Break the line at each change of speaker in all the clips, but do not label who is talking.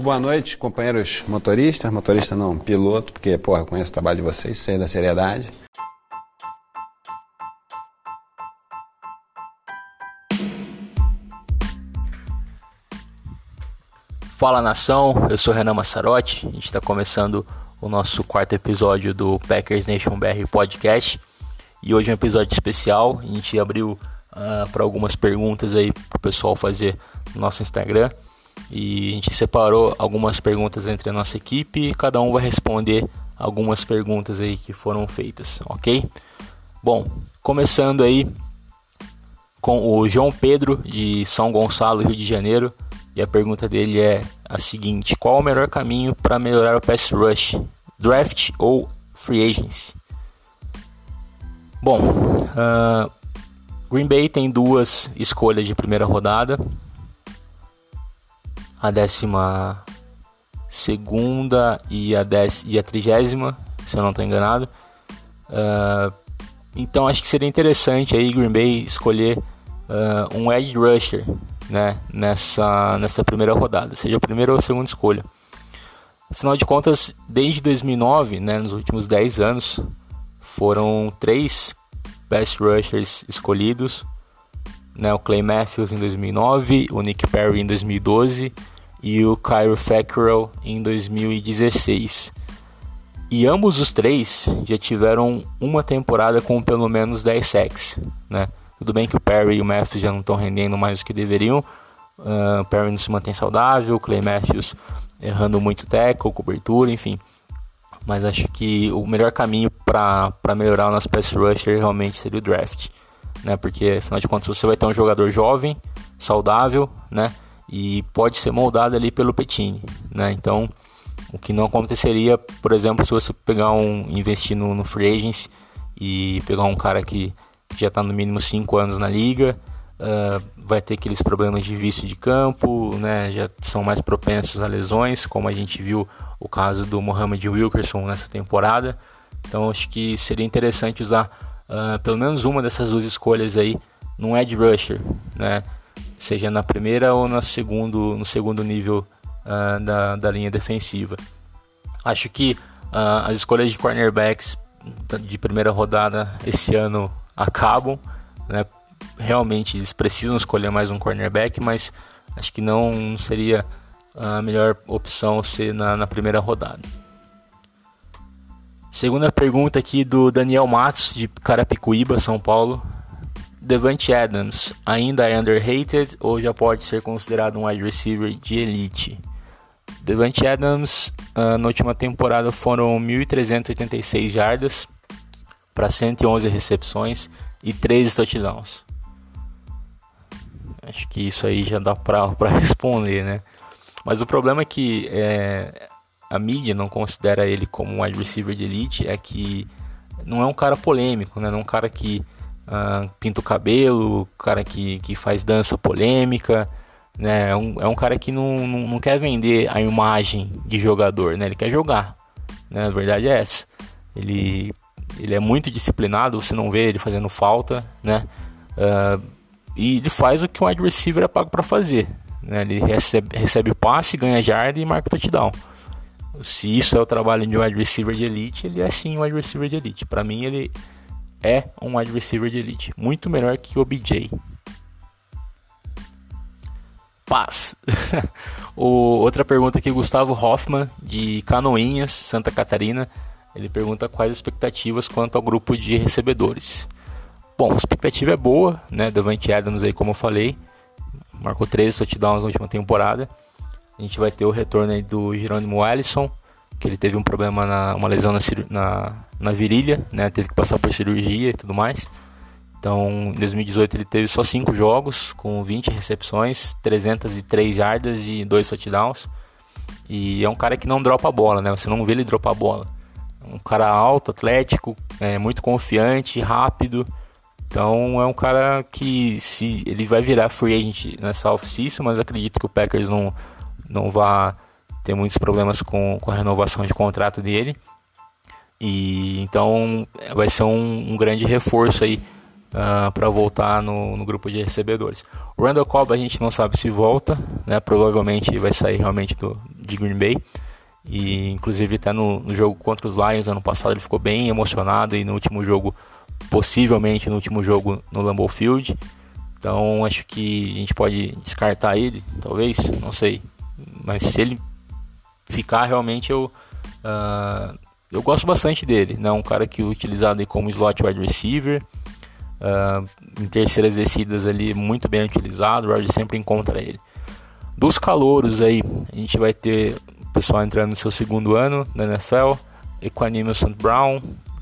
Boa noite, companheiros motoristas, motorista não, piloto, porque, porra, conheço o trabalho de vocês, sei da seriedade.
Fala nação, eu sou Renan Massarotti, a gente está começando o nosso quarto episódio do Packers Nation BR Podcast. E hoje é um episódio especial, a gente abriu uh, ah, para algumas perguntas aí para o pessoal fazer no nosso Instagram e a gente separou algumas perguntas entre a nossa equipe e cada um vai responder algumas perguntas aí que foram feitas, ok? Bom, começando aí com o João Pedro de São Gonçalo, Rio de Janeiro. E a pergunta dele é a seguinte: qual o melhor caminho para melhorar o pass rush? Draft ou free agency? Bom, uh, Green Bay tem duas escolhas de primeira rodada. A décima segunda e a, dec e a trigésima, se eu não estou enganado. Uh, então acho que seria interessante aí Green Bay escolher uh, um edge rusher né, nessa, nessa primeira rodada, seja a primeira ou a segunda escolha. Afinal de contas, desde 2009, né, nos últimos 10 anos, foram três best rushers escolhidos, né, o Clay Matthews em 2009, o Nick Perry em 2012 e o Cairo Fackrell em 2016. E ambos os três já tiveram uma temporada com pelo menos 10 sacks, né? Tudo bem que o Perry e o Matthews já não estão rendendo mais do que deveriam. Uh, o Perry não se mantém saudável, o Clay Matthews errando muito tackle, cobertura, enfim. Mas acho que o melhor caminho para melhorar o nosso pass rusher realmente seria o draft. Né? Porque afinal de contas você vai ter um jogador jovem, saudável, né? E pode ser moldado ali pelo Petini, né? Então, o que não aconteceria, por exemplo, se você pegar um investir no, no free agency e pegar um cara que já está no mínimo 5 anos na liga, uh, vai ter aqueles problemas de vício de campo, né? já são mais propensos a lesões, como a gente viu o caso do Mohamed Wilkerson nessa temporada. Então acho que seria interessante usar uh, pelo menos uma dessas duas escolhas aí num edge rusher, né? Seja na primeira ou na segundo, no segundo nível uh, da, da linha defensiva. Acho que as escolhas de cornerbacks de primeira rodada esse ano acabam, né? Realmente eles precisam escolher mais um cornerback, mas acho que não seria a melhor opção ser na, na primeira rodada. Segunda pergunta aqui do Daniel Matos, de Carapicuíba, São Paulo. Devante Adams ainda é underrated ou já pode ser considerado um wide receiver de elite? Devante Adams, uh, na última temporada foram 1.386 jardas, para 111 recepções e 13 touchdowns. Acho que isso aí já dá para responder, né? Mas o problema é que é, a mídia não considera ele como um wide receiver de elite, é que não é um cara polêmico, né? Não é um cara que uh, pinta o cabelo, cara que, que faz dança polêmica, né? É um, é um cara que não, não, não quer vender a imagem de jogador, né? Ele quer jogar, né? A verdade é essa. Ele ele é muito disciplinado, você não vê ele fazendo falta, né? Uh, e ele faz o que um wide receiver é pago para fazer. Né? Ele recebe, recebe passe, ganha jarda e marca touchdown. Se isso é o trabalho de um wide receiver de elite, ele é sim um wide receiver de elite. Para mim, ele é um wide receiver de elite. Muito melhor que o BJ. Paz. o, outra pergunta aqui, Gustavo Hoffman, de Canoinhas, Santa Catarina. Ele pergunta quais expectativas quanto ao grupo de recebedores. Bom, a expectativa é boa, né? Devante Adams aí, como eu falei, marcou 13 touchdowns na última temporada. A gente vai ter o retorno aí do Jerônimo Ellison, que ele teve um problema, na, uma lesão na, na, na virilha, né? Teve que passar por cirurgia e tudo mais. Então, em 2018 ele teve só 5 jogos, com 20 recepções, 303 yardas e 2 touchdowns. E é um cara que não dropa a bola, né? Você não vê ele dropar a bola um cara alto, atlético, é, muito confiante, rápido. Então é um cara que se ele vai virar free agent nessa off-season, mas acredito que o Packers não, não vai ter muitos problemas com, com a renovação de contrato dele. E então vai ser um, um grande reforço aí uh, ah, para voltar no, no, grupo de recebedores. O Randall Cobb a gente não sabe se volta, né? Provavelmente vai sair realmente do, de Green Bay. E inclusive até no, no, jogo contra os Lions ano passado ele ficou bem emocionado e no último jogo, possivelmente no último jogo no Lambeau Field. Então acho que a gente pode descartar ele, talvez, não sei. Mas se ele ficar realmente eu uh, eu gosto bastante dele, né? Um cara que é utilizado como slot wide receiver. Uh, em terceiras descidas ali muito bem utilizado, o Rodgers sempre encontra ele. Dos calouros aí, a gente vai ter pessoal entrando no seu segundo ano na NFL. Equanimous St. Brown,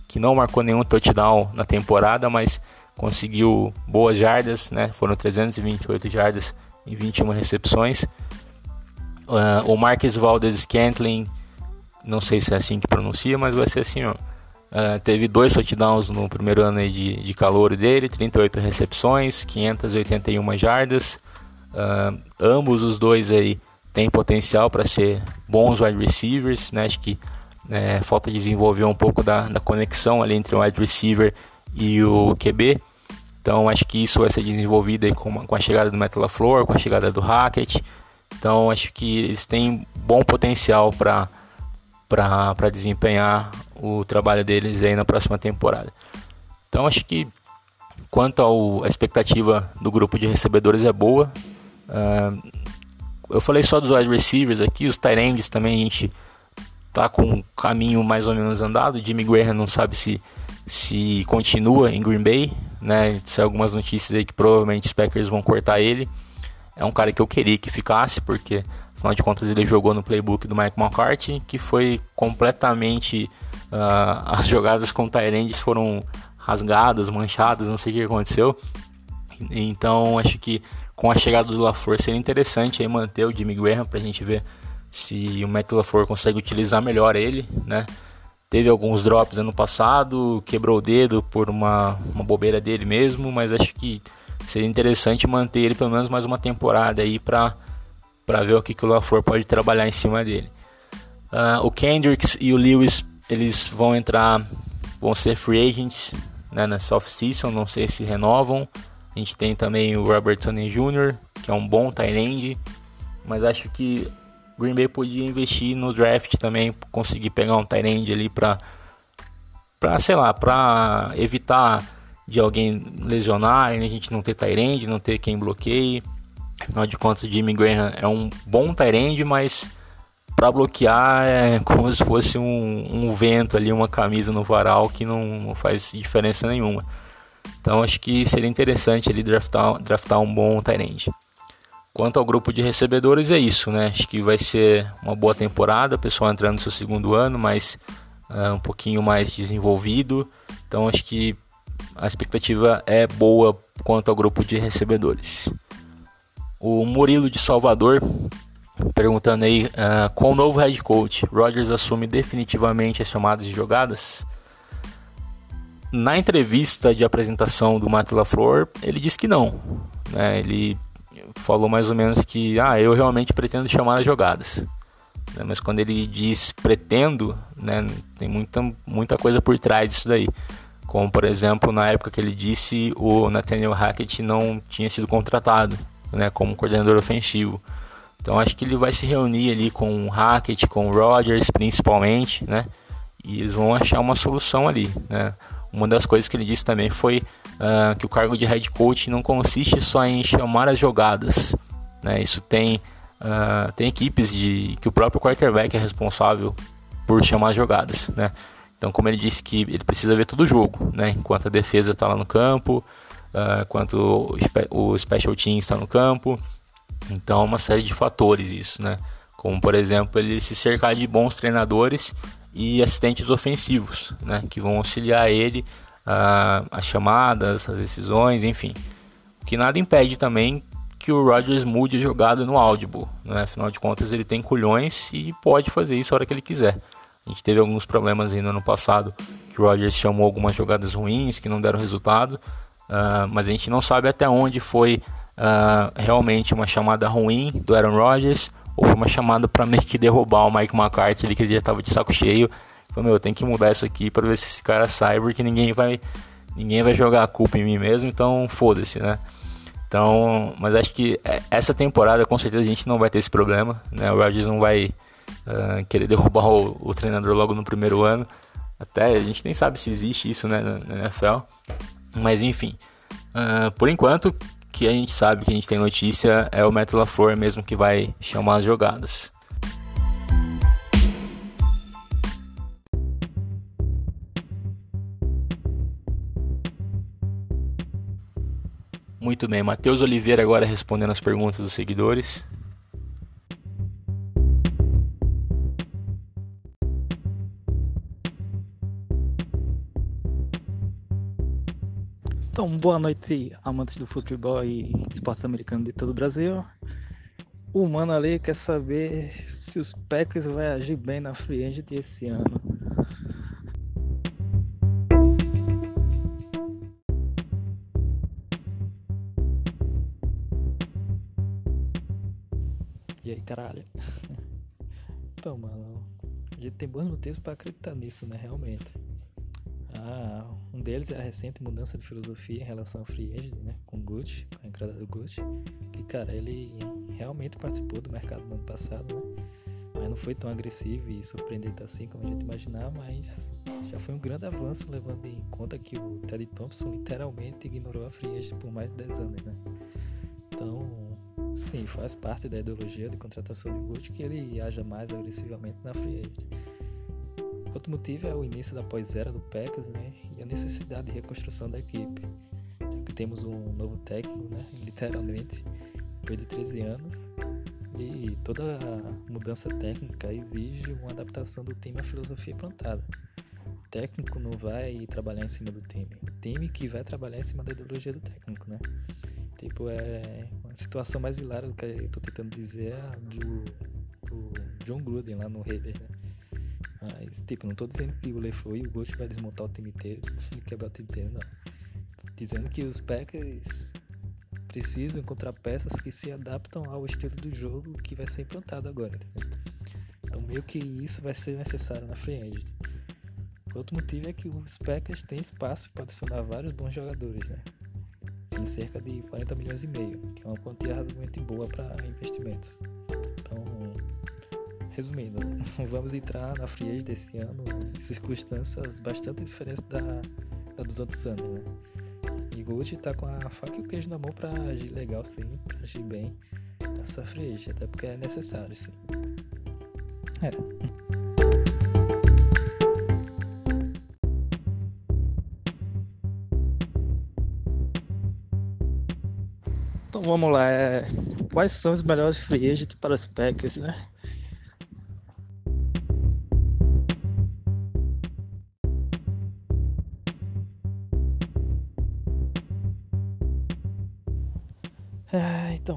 que não marcou nenhum touchdown na temporada, mas conseguiu boas jardas, né? Foram 328 jardas em 21 recepções. Uh, o Marcus Valdez Scantling, não sei se é assim que pronuncia, mas vai ser assim, ó. Uh, teve dois touchdowns no primeiro ano de, de calor dele, 38 recepções, 581 jardas. Uh, ambos os dois aí tem potencial para ser bons wide receivers, né? Acho que é, falta desenvolver um pouco da, da conexão ali entre o wide receiver e o QB. Então acho que isso vai ser desenvolvido aí com, com a chegada do Matt LaFleur, com a chegada do Hackett. Então acho que eles têm bom potencial para para desempenhar o trabalho deles aí na próxima temporada. Então acho que quanto à expectativa do grupo de recebedores é boa. Uh, eu falei só dos wide receivers aqui, os tight ends também a gente tá com um caminho mais ou menos andado. Jimmy Graham não sabe se se continua em Green Bay, né? Saiu algumas notícias aí que provavelmente os Packers vão cortar ele. É um cara que eu queria que ficasse, porque afinal de contas ele jogou no playbook do Mike McCarthy, que foi completamente uh, as jogadas com Tyrands foram rasgadas, manchadas, não sei o que aconteceu. Então acho que com a chegada do LaFleur seria interessante aí manter o Jimmy Graham para a gente ver se o Matt LaFleur consegue utilizar melhor ele, né? Teve alguns drops ano passado, quebrou o dedo por uma, uma bobeira dele mesmo, mas acho que seria interessante manter ele pelo menos mais uma temporada aí para para ver o que, que o LaFleur pode trabalhar em cima dele. Uh, o Kendricks e o Lewis eles vão entrar, vão ser free agents né, nessa off-season, não sei se renovam. A gente tem também o Robert Tony Jr., que é um bom tight end, mas acho que Green Bay podia investir no draft também, conseguir pegar um tight end ali para para sei lá, para evitar de alguém lesionar, a gente não ter end, não ter quem bloqueie. Afinal de contas, o Jimmy Graham é um bom end, mas para bloquear é como se fosse um, um, vento ali, uma camisa no varal que não, não faz diferença nenhuma. Então acho que seria interessante ali draftar, draftar um bom Tyrande. Quanto ao grupo de recebedores é isso, né? Acho que vai ser uma boa temporada, o pessoal entrando no seu segundo ano, mas uh, um pouquinho mais desenvolvido. Então acho que a expectativa é boa quanto ao grupo de recebedores. O Murilo de Salvador perguntando aí, uh, com o novo head coach, Rodgers assume definitivamente as chamadas de jogadas? Na entrevista de apresentação do Matt LaFleur, ele disse que não. Né? Ele falou mais ou menos que, ah, eu realmente pretendo chamar as jogadas. Né? Mas quando ele diz pretendo, né, tem muita, muita coisa por trás disso daí. Como, por exemplo, na época que ele disse, o Nathaniel Hackett não tinha sido contratado né, como coordenador ofensivo. Então acho que ele vai se reunir ali com o Hackett, com o Rodgers principalmente, né? E eles vão achar uma solução ali, né? Uma das coisas que ele disse também foi uh, que o cargo de head coach não consiste só em chamar as jogadas. Né? Isso tem, uh, tem equipes de que o próprio quarterback é responsável por chamar as jogadas. Né? Então, como ele disse que ele precisa ver todo o jogo, né? enquanto a defesa está lá no campo, uh, enquanto o, special team está no campo. Então, é uma série de fatores isso, né? Como, por exemplo, ele se cercar de bons treinadores e assistentes ofensivos, né, que vão auxiliar ele uh, as chamadas, as decisões, enfim. O que nada impede também que o Rodgers mude a jogada no audible, né? afinal de contas ele tem culhões e pode fazer isso a hora que ele quiser. A gente teve alguns problemas aí no ano passado que o Rodgers chamou algumas jogadas ruins que não deram resultado, uh, mas a gente não sabe até onde foi uh, realmente uma chamada ruim do Aaron Rodgers ou foi uma chamada para meio que derrubar o Mike McCarthy, ele que ele já tava de saco cheio. Falei, meu, tem que mudar isso aqui para ver se esse cara sai, porque ninguém vai ninguém vai jogar a culpa em mim mesmo, então foda-se, né? Então, mas acho que é, essa temporada com certeza a gente não vai ter esse problema, né? O Rodgers não vai uh, querer derrubar o, o, treinador logo no primeiro ano. Até a gente nem sabe se existe isso né, na NFL. Mas enfim, uh, por enquanto, que a gente sabe que a gente tem notícia é o Matt LaFleur mesmo que vai chamar as jogadas. Muito bem, Matheus Oliveira agora respondendo as perguntas dos seguidores.
Então, boa noite, amantes do futebol e esportes americanos de todo o Brasil. O Mano ali quer saber se os Packers vai agir bem na Free Agent esse ano. E aí, caralho? Então, mano, a gente tem bons motivos para acreditar nisso, né? Realmente. Ah, um deles é a recente mudança de filosofia em relação ao free agent, né? Com o Gucci, com a entrada do Gucci. Que, cara, ele realmente participou do mercado no ano passado, né? Mas não foi tão agressivo e surpreendente assim como a gente imaginava, mas já foi um grande avanço, levando em conta que o Teddy Thompson literalmente ignorou a free agent por mais de 10 anos, né? Então, sim, faz parte da ideologia de contratação de Gucci que ele haja mais agressivamente na free agent. Outro motivo é o início da pós-era do Packers né, e a necessidade de reconstrução da equipe. Já que temos um novo técnico, né, literalmente, depois de 13 anos, e toda mudança técnica exige uma adaptação do time à filosofia plantada. O técnico não vai trabalhar em cima do time, o time que vai trabalhar em cima da ideologia do técnico, né? Tipo, é uma situação mais hilária do que eu tô tentando dizer é a do, do John Gruden lá no Raiders, né? Mas, tipo, não tô dizendo que o LeFleur e o Ghost vai desmontar o time inteiro e quebrar o time inteiro, não. Dizendo que os Packers precisam encontrar peças que se adaptam ao estilo do jogo que vai ser implantado agora, entendeu? Então, meio que isso vai ser necessário na free agent. Outro motivo é que os Packers têm espaço para adicionar vários bons jogadores, né? Em cerca de 40 milhões e meio, que é uma quantia razoavelmente boa para investimentos. Então, resumindo, vamos entrar na frieza desse ano em circunstâncias bastante diferentes da, da dos outros anos, né? E Gold tá com a faca e o queijo na mão para agir legal, sim, pra agir bem nessa frieza, até porque é necessário, sim. É. Então vamos lá, é... quais são os melhores free agents para os Packers, né?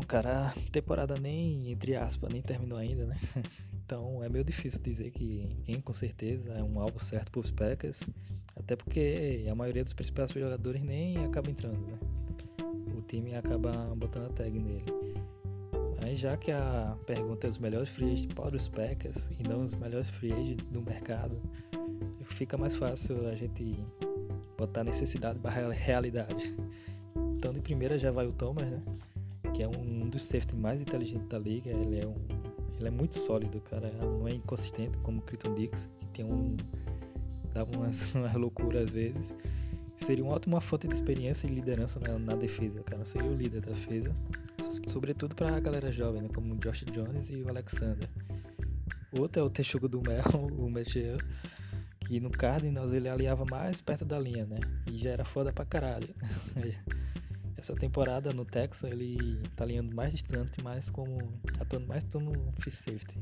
Cara, a temporada nem, entre aspas, nem terminou ainda, né? Então é meio difícil dizer que quem com certeza é um alvo certo para os Packers, até porque a maioria dos principais jogadores nem acaba entrando, né? O time acaba botando a tag nele. Mas já que a pergunta é os melhores free agents para os Packers e não os melhores free agents do mercado, fica mais fácil a gente botar necessidade para realidade. Então de primeira já vai o Thomas, né? Que é um dos safety mais inteligentes da liga. Ele é, um, ele é muito sólido, cara. Não é inconsistente como o Clinton Dix, que tem um. dava umas, umas loucuras às vezes. Seria uma ótima fonte de experiência e liderança na, na defesa, cara. Seria o líder da defesa. Sobretudo para a galera jovem, né? como o Josh Jones e o Alexander. Outro é o Texugo do Mel, o Mechel, que no Cardinals ele aliava mais perto da linha, né? E já era foda pra caralho. essa temporada no Texas ele tá alinhando mais distante, mais como atuando mais como free safety.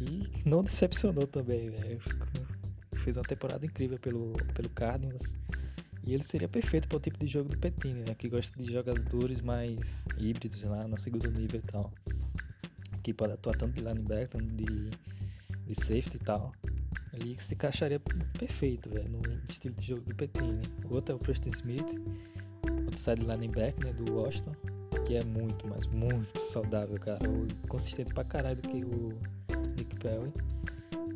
E não decepcionou também, velho. Fez uma temporada incrível pelo, pelo Cardinals. E ele seria perfeito para o tipo de jogo do Petini, né? Que gosta de jogadores mais híbridos lá no segundo nível e tal. Que pode atuar tanto de linebacker, tanto de, de safety e tal. Ele se encaixaria perfeito, velho, no estilo de jogo do Petini. O outro é o Preston Smith outside linebacker né, do Washington, que é muito, mas muito saudável, cara. consistente pra caralho do que o Nick Perry.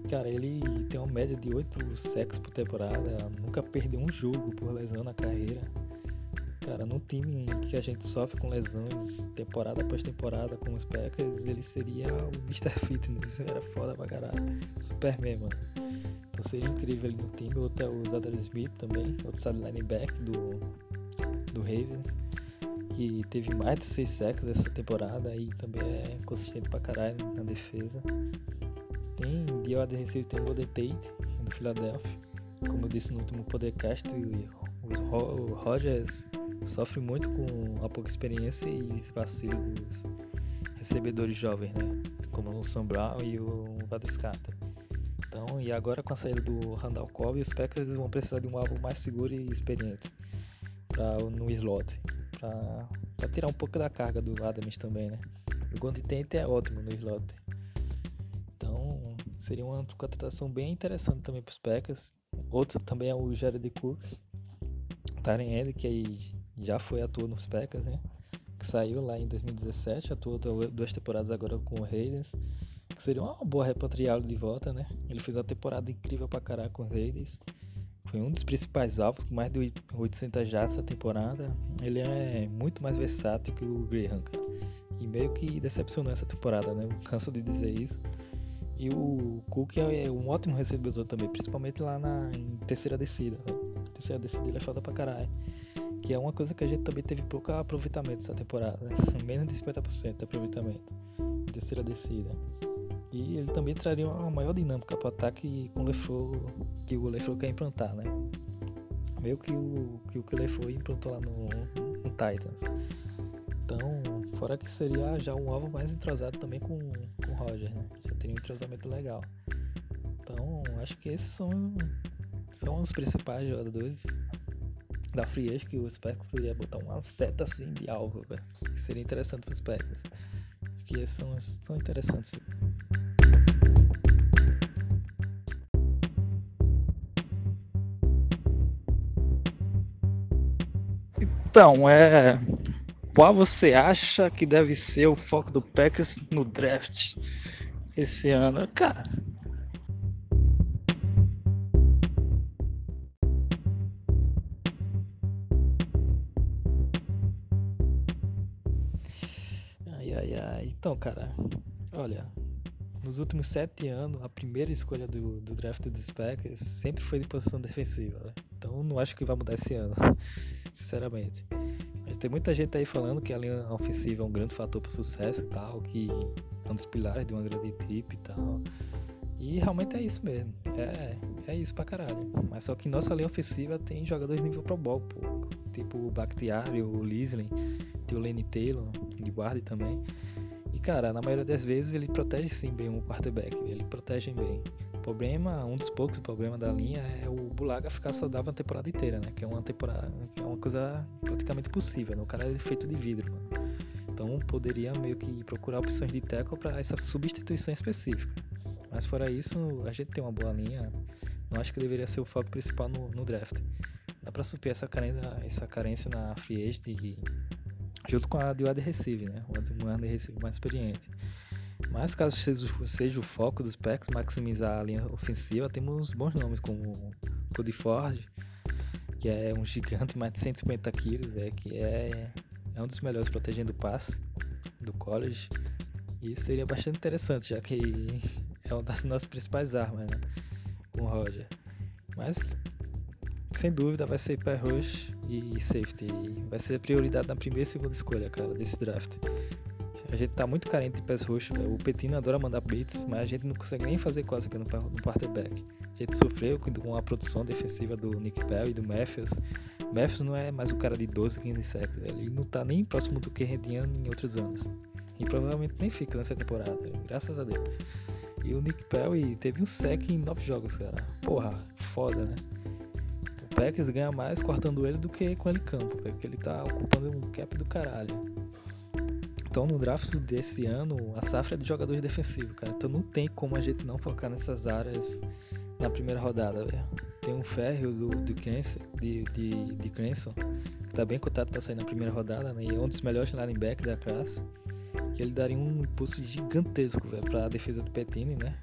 Cara, ele tem uma média de 8 sacks por temporada, nunca perdeu um jogo por lesão na carreira. cara, num time que a gente sofre com lesões temporada após temporada com os Packers, ele seria o Mr. Fitness, era foda pra caralho. Superman, mano. Então seria incrível ele no time. Outro é o Zadar Smith também, outro side linebacker do, do Ravens, que teve mais de 6 sacks essa temporada e também é consistente pra caralho na defesa. Tem de receiver tem o Golden Tate, do Philadelphia. Como eu disse no último podcast, o Rogers sofre muito com a pouca experiência e vacilo dos recebedores jovens, né? Como o Sam Brown e o Vadescata. Então, e agora com a saída do Randall Cobb, os Packers vão precisar de um alvo mais seguro e experiente pra, no slot, para tirar um pouco da carga do Adams também, né? O Golden Tate é ótimo no slot. Então, seria uma contratação bem interessante também para os Packers. Outro também é o Jared Cook, Taren que já foi ator nos Packers, né? Que saiu lá em 2017, atuou duas temporadas agora com o Raiders. Que seria uma boa repatriá-lo de volta, né? Ele fez uma temporada incrível pra caralho com os Raiders. Foi um dos principais alvos, com mais de 800 já essa temporada. Ele é muito mais versátil que o Graham, cara. E meio que decepcionou essa temporada, né? Eu canso de dizer isso. E o Cook é um ótimo recebedor também, principalmente lá na terceira descida. Né? Terceira descida ele é foda pra caralho. Que é uma coisa que a gente também teve pouco aproveitamento essa temporada, né? menos de 50% de aproveitamento terceira descida. E ele também traria uma maior dinâmica para o ataque com o Lefleur, que o Lefleur quer implantar, né? Meio que o que o, que o Lefleur implantou lá no, no Titans. Então, fora que seria já um alvo mais entrosado também com, com o Roger, né? Já teria um entrosamento legal. Então, acho que esses são, são os principais jogadores da Free que os Packers poderiam botar uma seta assim de alvo, velho. Que seria interessante para os Packers. Porque são, são interessantes. Então, é. Qual você acha que deve ser o foco do Packers no draft esse ano? Cara. Ai, ai, ai. Então, cara, olha, nos últimos sete anos, a primeira escolha do, do draft dos Packers sempre foi de posição defensiva. Né? Então, não acho que vai mudar esse ano sinceramente. Mas tem muita gente aí falando que a linha ofensiva é um grande fator para o sucesso e tal, que é um dos pilares de uma grande equipe e tal. E realmente é isso mesmo. É, é isso pra caralho. Mas só que nossa linha ofensiva tem jogadores nível Pro Bowl, pô. Tipo o Bakhtiari, o Lisley, tem o Lenny Taylor, de guarda também. E cara, na maioria das vezes ele protege sim bem o quarterback. Ele protege bem problema, um dos poucos problemas da linha é o Bulaga ficar saudável a temporada inteira, né? Que é uma temporada, que é uma coisa praticamente possível, né? O cara é feito de vidro, mano. Então poderia meio que procurar opções de tackle para essa substituição específica. Mas fora isso, a gente tem uma boa linha. Não acho que deveria ser o foco principal no, no draft. Dá para suprir essa carência, essa carência na free agent junto com a de wide receiver, né? O wide receiver mais experiente. Mas caso seja, seja o foco dos Packs maximizar a linha ofensiva, temos bons nomes como Cody Ford, que é um gigante mais de 150 quilos, é, que é, é um dos melhores protegendo o passe do college. E seria bastante interessante, já que é uma das nossas principais armas, né? Com o Roger. Mas sem dúvida vai ser pass rush e safety. Vai ser prioridade na primeira e segunda escolha, cara, desse draft. A gente tá muito carente de pass rush, O Petino adora mandar blitz, mas a gente não consegue nem fazer quase aqui no, no quarterback. A gente sofreu com a produção defensiva do Nick Bell e do Matthews. Matthews não é mais o cara de 12, 15 sacks. Ele não tá nem próximo do que rendia em outros anos. E provavelmente nem fica nessa temporada, graças a Deus. E o Nick Perry teve um sec em 9 jogos, cara. Porra, foda, né? Packers ganha mais cortando ele do que com ele campo, porque ele tá ocupando um cap do caralho. Então no draft desse ano, a safra é de jogadores defensivos, cara. Então não tem como a gente não focar nessas áreas na primeira rodada, velho. Tem um férreo do, do Crenson, de, de, de Crenson, que tá bem cotado para sair na primeira rodada, né? E é um dos melhores linebackers da classe. Que ele daria um impulso gigantesco, velho, pra defesa do Petini, né?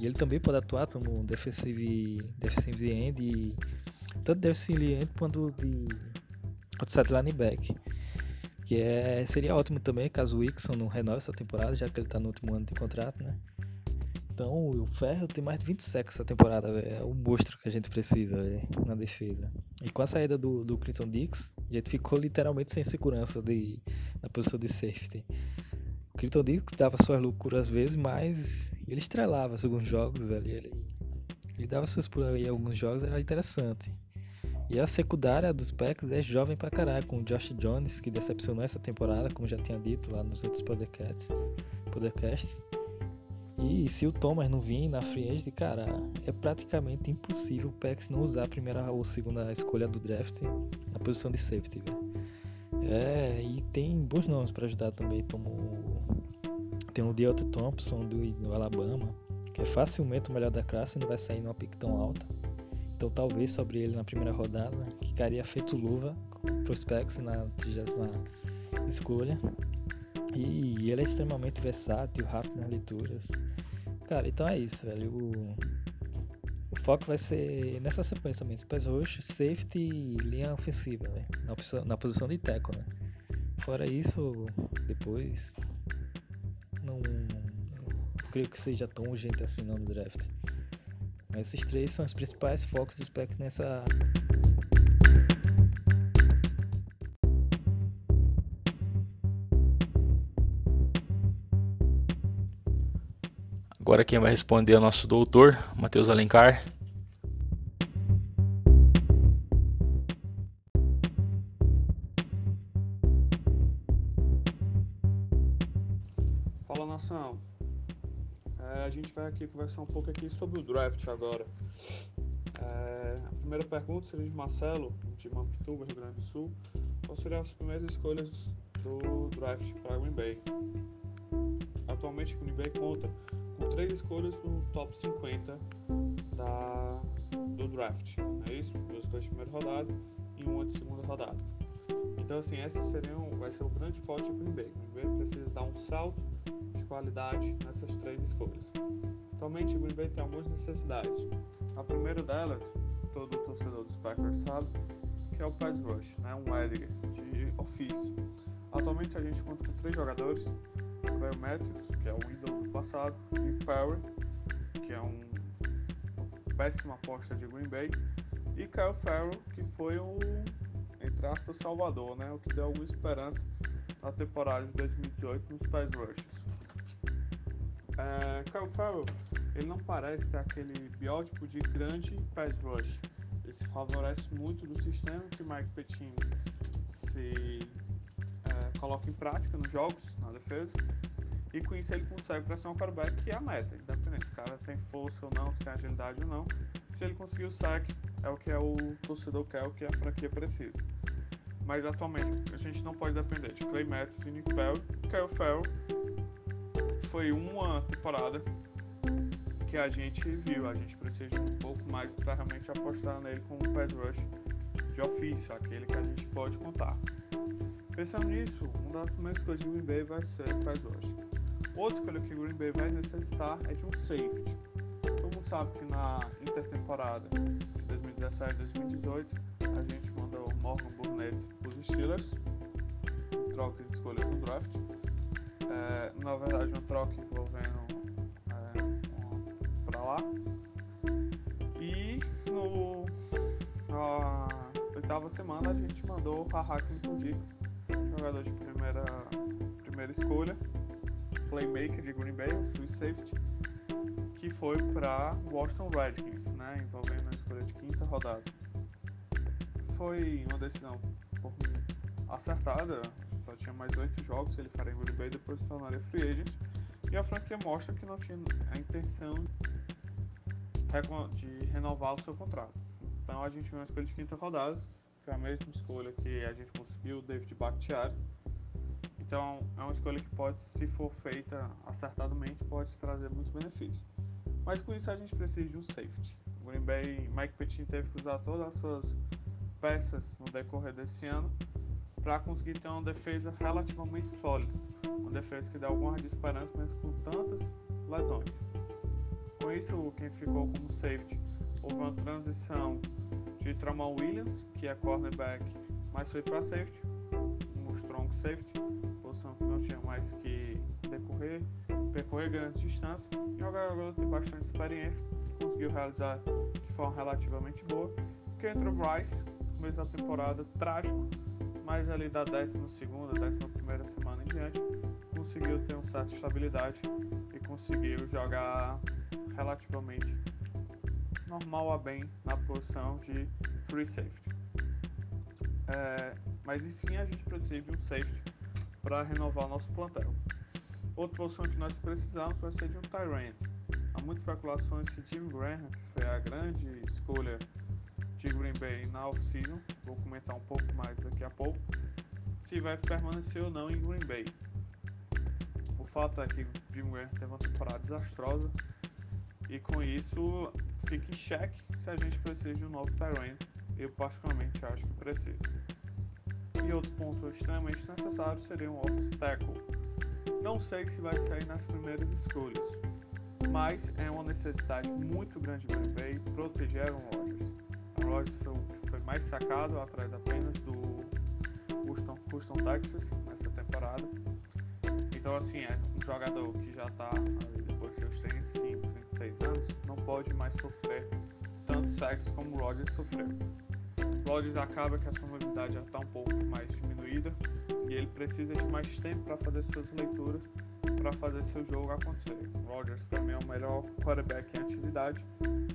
E ele também pode atuar como defensive, defensive end, e, tanto defensive end quanto de outside linebacker. Que é, seria ótimo também caso o Wilson não renove essa temporada, já que ele está no último ano de contrato, né? Então o Ferro tem mais de 20 sacks essa temporada, véio. é o monstro que a gente precisa véio, na defesa. E com a saída do, do Clinton Dix, a gente ficou literalmente sem segurança de, na posição de safety. O Clinton Dix dava suas loucuras às vezes, mas ele estrelava alguns jogos, velho. Ele, ele dava seus por aí alguns jogos, era interessante. E a secundária dos Packers é jovem pra caralho, com o Josh Jones, que decepcionou essa temporada, como já tinha dito lá nos outros podcasts. podcasts. E se o Thomas não vir na free agent, cara, é praticamente impossível o Packers não usar a primeira ou segunda escolha do draft na posição de safety. É, e tem bons nomes para ajudar também, como tem o Deontay Thompson do, do Alabama, que é facilmente o melhor da classe, não vai sair numa pick tão alta. Então talvez sobre ele na primeira rodada, que ficaria feito luva prospects na 30 escolha. E ele é extremamente versátil, rápido nas leituras. Cara, então é isso, velho. O, o foco vai ser nessa sequência também. Pass rush, safety e linha ofensiva, velho. Na, na posição de tackle, né? Fora isso, depois não, não creio que seja tão urgente assim não no draft. Esses três são os principais focos do Spec nessa
Agora quem vai responder é o nosso doutor, Matheus Alencar.
Conversar um pouco aqui sobre o draft agora. É, a primeira pergunta seria de Marcelo, de Mampituba, Rio Grande do Sul. Quais seriam as primeiras escolhas do draft para Green Bay? Atualmente, Green Bay conta com três escolhas no top 50 da, do draft. É isso? Duas escolhas de primeira rodada e uma de segunda rodada. Então, assim, esse seriam, vai ser o grande forte do Green Bay. O Green Bay precisa dar um salto de qualidade nessas três escolhas. Atualmente, o Green Bay tem algumas necessidades. A primeira delas, todo torcedor dos Packers sabe, que é o pass rush, né? um Edgar de ofício. Atualmente, a gente conta com três jogadores Kyle Matthews, que é o ídolo do passado, e Farrell, que é um péssima aposta de Green Bay, e Kyle Farrell, que foi o, entre aspas, salvador, né? o que deu alguma esperança na temporada de 2018 nos pass rushes. É, Kyle Farrell, ele não parece ter aquele biótipo de grande pass rush. Ele se favorece muito do sistema que Mike Pettine se coloca em prática nos jogos, na defesa, e com isso ele consegue pressionar o quarterback, que é a meta, independente se o cara tem força ou não, se tem agilidade ou não. Se ele conseguir o saque, é o que é o torcedor quer, é o que a franquia precisa. Mas atualmente a gente não pode depender de Clay Matthews Nick Bell. Kyle Farrell foi uma temporada que a gente viu, a gente precisa de um pouco mais para realmente apostar nele como um pass rush de ofício, aquele que a gente pode contar. Pensando nisso, uma das primeiras coisas de Green Bay vai ser o pass rush. Outro que o Green Bay vai necessitar é de um safety. Todo mundo sabe que na intertemporada de 2017 e 2018 a gente mandou Morgan Burnett para os Steelers, troca de escolhas no draft. É, na verdade, uma troca envolvendo é, para lá. E no, na oitava semana a gente mandou o Hahakim Dix jogador de primeira, primeira escolha, playmaker de Green Bay, free safety, que foi para Washington Redskins, né, envolvendo a escolha de quinta rodada. Foi uma decisão acertada, só tinha mais oito jogos, ele faria Green Bay, depois tornaria free agent, e a franquia mostra que não tinha a intenção de renovar o seu contrato. Então a gente viu uma escolha de quinta rodada, foi a mesma escolha que a gente conseguiu, David Bakhtiari. Então é uma escolha que pode, se for feita acertadamente, pode trazer muitos benefícios. Mas com isso a gente precisa de um safety. O Green Bay, Mike Petin teve que usar todas as suas peças no decorrer desse ano para conseguir ter uma defesa relativamente sólida. Uma defesa que dá alguma de esperança, mesmo com tantas lesões. Com isso, quem ficou como safety houve uma transição de Tramon Williams, que é cornerback mas foi para safety, um strong safety, posição que não tinha mais que decorrer, percorrer grandes distâncias, e o jogador tem bastante experiência, conseguiu realizar de forma relativamente boa, que entrou Bryce, começo da temporada trágico, mas ali da 12 segunda, 11 primeira semana em diante, conseguiu ter uma certa estabilidade e conseguiu jogar relativamente normal a bem na posição de free safety. É, mas enfim, a gente precisa de um safety para renovar nosso plantel. Outra posição que nós precisamos vai ser de um Tyrant. Há muitas especulações se Jim Graham, que foi a grande escolha de Green Bay na off-season, vou comentar um pouco mais daqui a pouco, se vai permanecer ou não em Green Bay. O fato é que Jim Graham teve uma temporada desastrosa e com isso fica em xeque se a gente precisa de um novo Tyrant. Eu particularmente acho que precisa. E outro ponto extremamente necessário seria um obstáculo. Não sei se vai sair nas primeiras escolhas, mas é uma necessidade muito grande do Green Bay proteger Aaron Rodgers. Foi, mais sacado atrás apenas do Houston, Houston Texas nessa temporada. Então assim, é um jogador que já está depois de seus 35, 26 anos, não pode mais sofrer tanto sexo como o Rodgers sofreu. Rodgers acaba que a sua mobilidade já está um pouco mais diminuída e ele precisa de mais tempo para fazer suas leituras, para fazer seu jogo acontecer. Rodgers para mim é o melhor quarterback em atividade,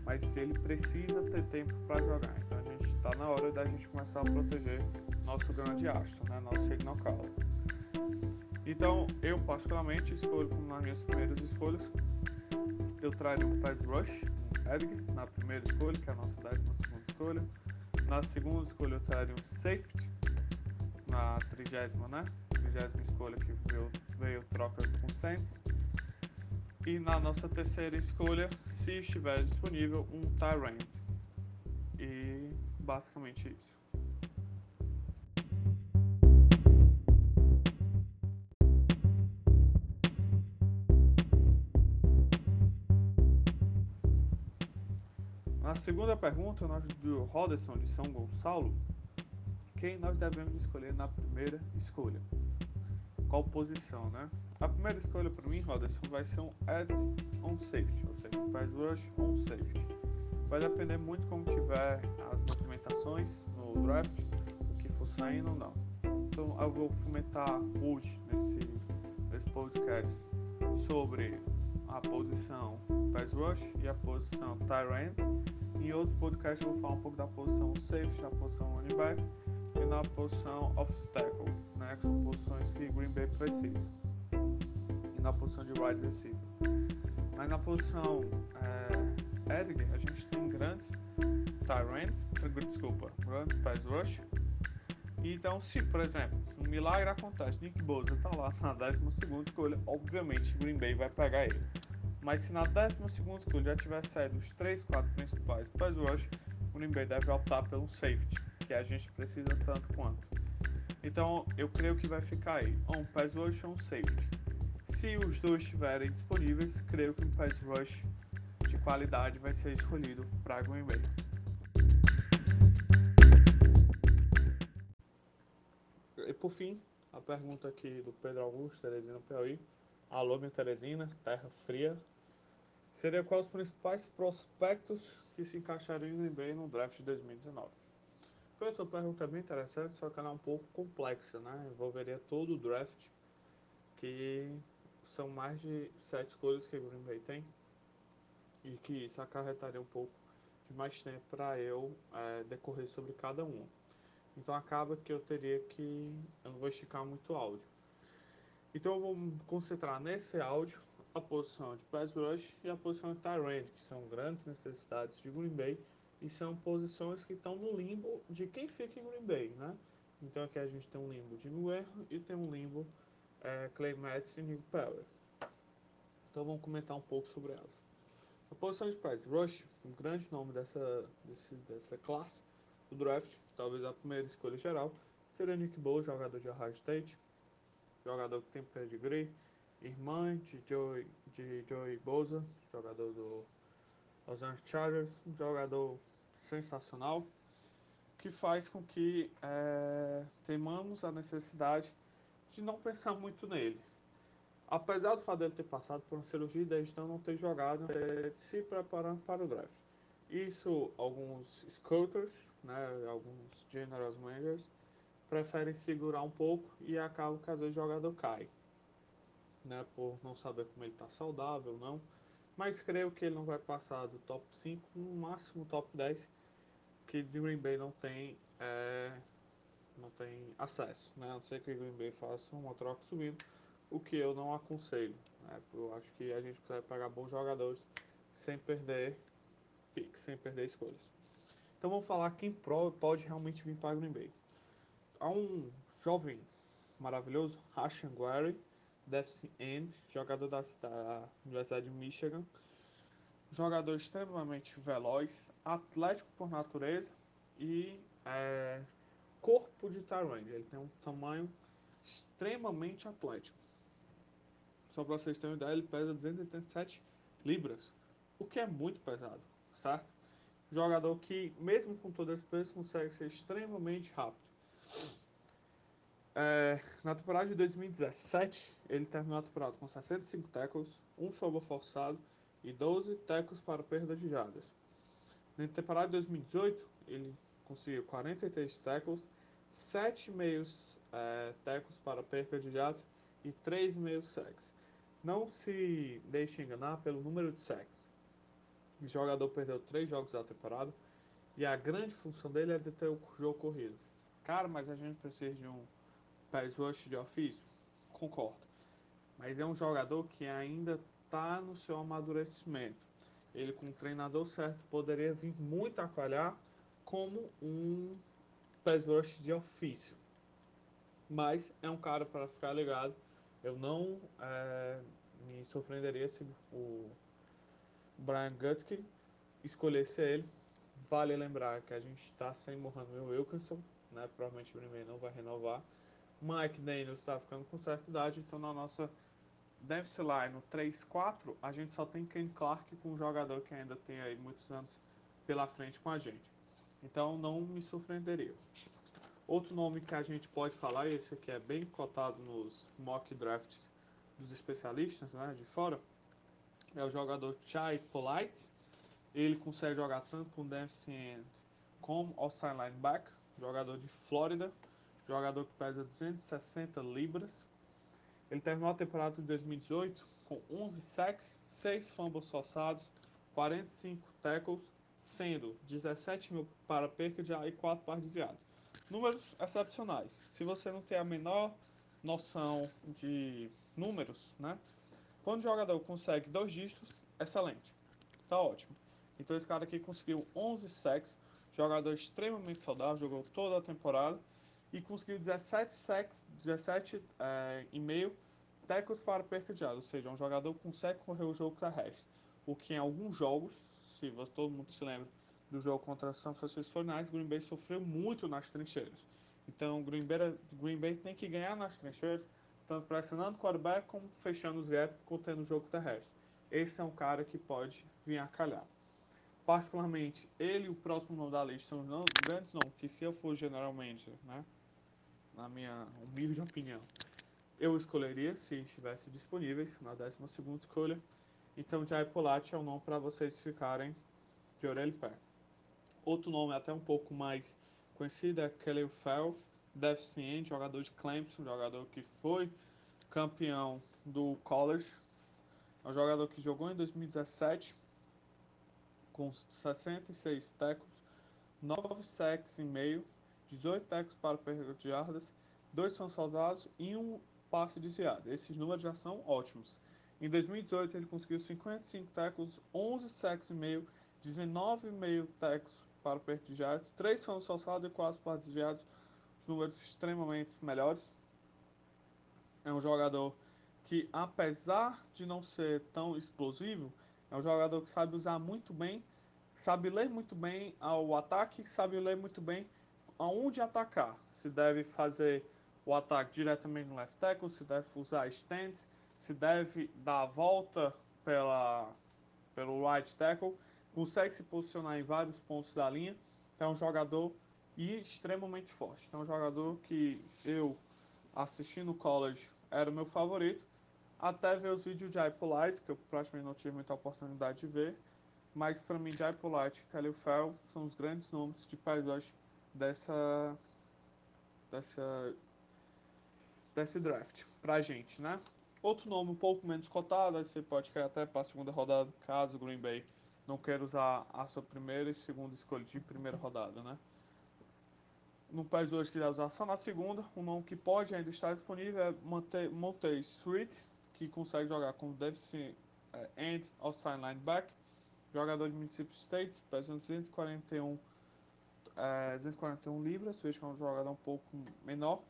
mas ele precisa ter tempo para jogar. Então a gente está na hora da gente começar a proteger nosso grande astro, né? nosso signal caller. Então eu particularmente escolho como nas minhas primeiras escolhas, eu traria um pass rush, um Edg na primeira escolha, que é a nossa décima segunda escolha na segunda escolha eu traria um safety. Na trigésima, né? Trigésima escolha que veio, veio troca com Saints. E na nossa terceira escolha, se estiver disponível, um Tyrant. E basicamente isso. Na segunda pergunta, nós do Roderson de São Gonçalo, quem nós devemos escolher na primeira escolha? Qual posição, né? A primeira escolha para mim, Roderson, vai ser um add on safety, ou seja, rush on safety. Vai depender muito como tiver as movimentações no draft, o que for saindo ou não. Então eu vou fomentar hoje nesse, nesse podcast sobre a posição pass rush e a posição end em outros podcasts eu vou falar um pouco da posição safety, na posição running back e na posição obstacle, né, que são posições que Green Bay precisa. E na posição de wide receiver. Mas na posição é, Edgar, a gente tem grandes Tyrant, desculpa, grandes pass rush. Então, se, por exemplo, um milagre acontece, Nick Bosa tá lá na 12 escolha, obviamente Green Bay vai pegar ele. Mas se na 12 escolha já tiver saído os 3, 4 principais pass rush, Green Bay deve optar pelo safety, que a gente precisa tanto quanto. Então eu creio que vai ficar aí, um pass rush ou um safety. Se os dois estiverem disponíveis, creio que um pass rush de qualidade vai ser escolhido para Green Bay. E por fim, a pergunta aqui do Pedro Augusto, Teresina Piauí. Alô, minha Teresina, terra fria, seria quais os principais prospectos que se encaixariam em bem no draft de 2019? Foi essa pergunta bem interessante, só que ela é um pouco complexa, né? Envolveria todo o draft, que são mais de sete escolhas que o Green Bay tem, e que isso acarretaria um pouco de mais tempo para eu é, decorrer sobre cada um. Então acaba que eu teria que. Eu não vou esticar muito o áudio. Então eu vou me concentrar nesse áudio a posição de pass rush e a posição de tight que são grandes necessidades de Green Bay e são posições que estão no limbo de quem fica em Green Bay, né? Então aqui a gente tem um limbo de Nguerro e tem um limbo é, Clay Mattis e Nick Power. Então vamos comentar um pouco sobre elas. A posição de pass rush, um grande nome dessa, desse, dessa classe do draft, talvez a primeira escolha geral, seria Nick Bowles, jogador de Ohio State, jogador que tem pedigree, irmã de Joey, de Joey Boza, jogador do Los Angeles Chargers, um jogador sensacional, que faz com que é, tenhamos a necessidade de não pensar muito nele. Apesar do fato dele ter passado por uma cirurgia e desde então não ter jogado, é, se preparando para o draft. Isso, alguns scouters, né, alguns general managers, preferem segurar um pouco e acaba que às vezes o jogador cai. Né, por não saber como ele está saudável ou não. Mas creio que ele não vai passar do top 5, no máximo top 10, que Green Bay não tem, é, não tem acesso. Né, a não ser que Green Bay faça uma troca subindo, o que eu não aconselho. Né, eu acho que a gente consegue pegar bons jogadores sem perder pick, sem perder escolhas. Então vamos falar quem pode realmente vir para Green Bay. Há um jovem maravilhoso, Rashan Gary, defensive end, jogador da, da Universidade de Michigan, jogador extremamente veloz, atlético por natureza e é, corpo de Tyrande. Ele tem um tamanho extremamente atlético. Só para vocês terem uma ideia, ele pesa 287 libras, o que é muito pesado certo? Jogador que, mesmo com todo esse peso, consegue ser extremamente rápido. É, na temporada de 2017, ele terminou a temporada com 65 tackles, um fumble forçado e 12 tackles para perda de jardas. Na temporada de 2018, ele conseguiu 43 tackles, 7 meios é, tackles para perda de jardas e 3 meios sacks. Não se deixe enganar pelo número de sacks. O jogador perdeu três jogos da temporada e a grande função dele é de ter o jogo corrido. Cara, mas a gente precisa de um pass rush de ofício? Concordo. Mas é um jogador que ainda está no seu amadurecimento. Ele com o treinador certo poderia vir muito a calhar como um pass rush de ofício. Mas é um cara para ficar ligado. Eu não é, me surpreenderia se o Brian Gutsky, escolhesse ele. Vale lembrar que a gente está sem Mohamed Wilkinson, né? provavelmente o primeiro não vai renovar. Mike Daniels está ficando com certa idade, então na nossa defensive line no 3-4, a gente só tem Ken Clark com um jogador que ainda tem aí muitos anos pela frente com a gente. Então não me surpreenderia. Outro nome que a gente pode falar, esse aqui é bem cotado nos mock drafts dos especialistas né, de fora, é o jogador Chai Polite. Ele consegue jogar tanto com end como outside linebacker, jogador de Flórida, jogador que pesa 260 libras. Ele terminou a temporada de 2018 com 11 sacks, 6 fumbles forçados, 45 tackles, sendo 17 mil para perca de ar e 4 para desviado. Números excepcionais. Se você não tem a menor noção de números, né? Quando o jogador consegue dois dígitos, excelente. Tá ótimo. Então esse cara aqui conseguiu 11 sacks, jogador extremamente saudável, jogou toda a temporada e conseguiu 17 sacks, 17 é, e meio tackles para perca de ou seja, um jogador consegue correr o jogo terrestre. O que em alguns jogos, se você, todo mundo se lembra do jogo contra São Francisco 49 Green Bay sofreu muito nas trincheiras. Então Green Bay, Green Bay tem que ganhar nas trincheiras tanto pressionando o quarterback como fechando os gaps, contendo o jogo terrestre. Esse é um cara que pode vir a calhar. Particularmente, ele e o próximo nome da lista são os grandes nomes, que se eu for generalmente, né, na minha humilde opinião, eu escolheria se estivesse disponíveis na 12 escolha. Então, Jai Polati é um nome para vocês ficarem de orelha e pé. Outro nome até um pouco mais conhecido é Kelly Fell, deficiente, jogador de Clemson, jogador que foi campeão do college. É um jogador que jogou em 2017 com 66 tackles, 9 sacks e meio, 18 tackles para perda de jardas, 2 são soldados e um passe desviado. Esses números já são ótimos. Em 2018 ele conseguiu 55 tackles, 11 sacks e meio, 19,5 tackles para perda de jardas, 3 foram soldados e 4 passes desviados números extremamente melhores. É um jogador que, apesar de não ser tão explosivo, é um jogador que sabe usar muito bem, sabe ler muito bem ao ataque, sabe ler muito bem aonde atacar. Se deve fazer o ataque diretamente no left tackle, se deve usar stands, se deve dar a volta pela, pelo right tackle, consegue se posicionar em vários pontos da linha. Então é um jogador extremamente forte. Então, um jogador que eu assisti no college era o meu favorito, até ver os vídeos de Ipolite, que eu praticamente não tive muita oportunidade de ver, mas para mim Jai Polite e Khalil Fel são os grandes nomes de paisagem dessa dessa desse draft pra gente, né? Outro nome um pouco menos cotado, aí você pode cair até para a segunda rodada, caso o Green Bay não queira usar a sua primeira e segunda escolha de primeira rodada, né? No país hoje quiser usar só na segunda, um nome que pode ainda estar disponível é Montez Street, que consegue jogar como ser é, end outside linebacker, jogador de Mississippi State, pesa 241, é, 241 libras, vejo que é um jogador um pouco menor,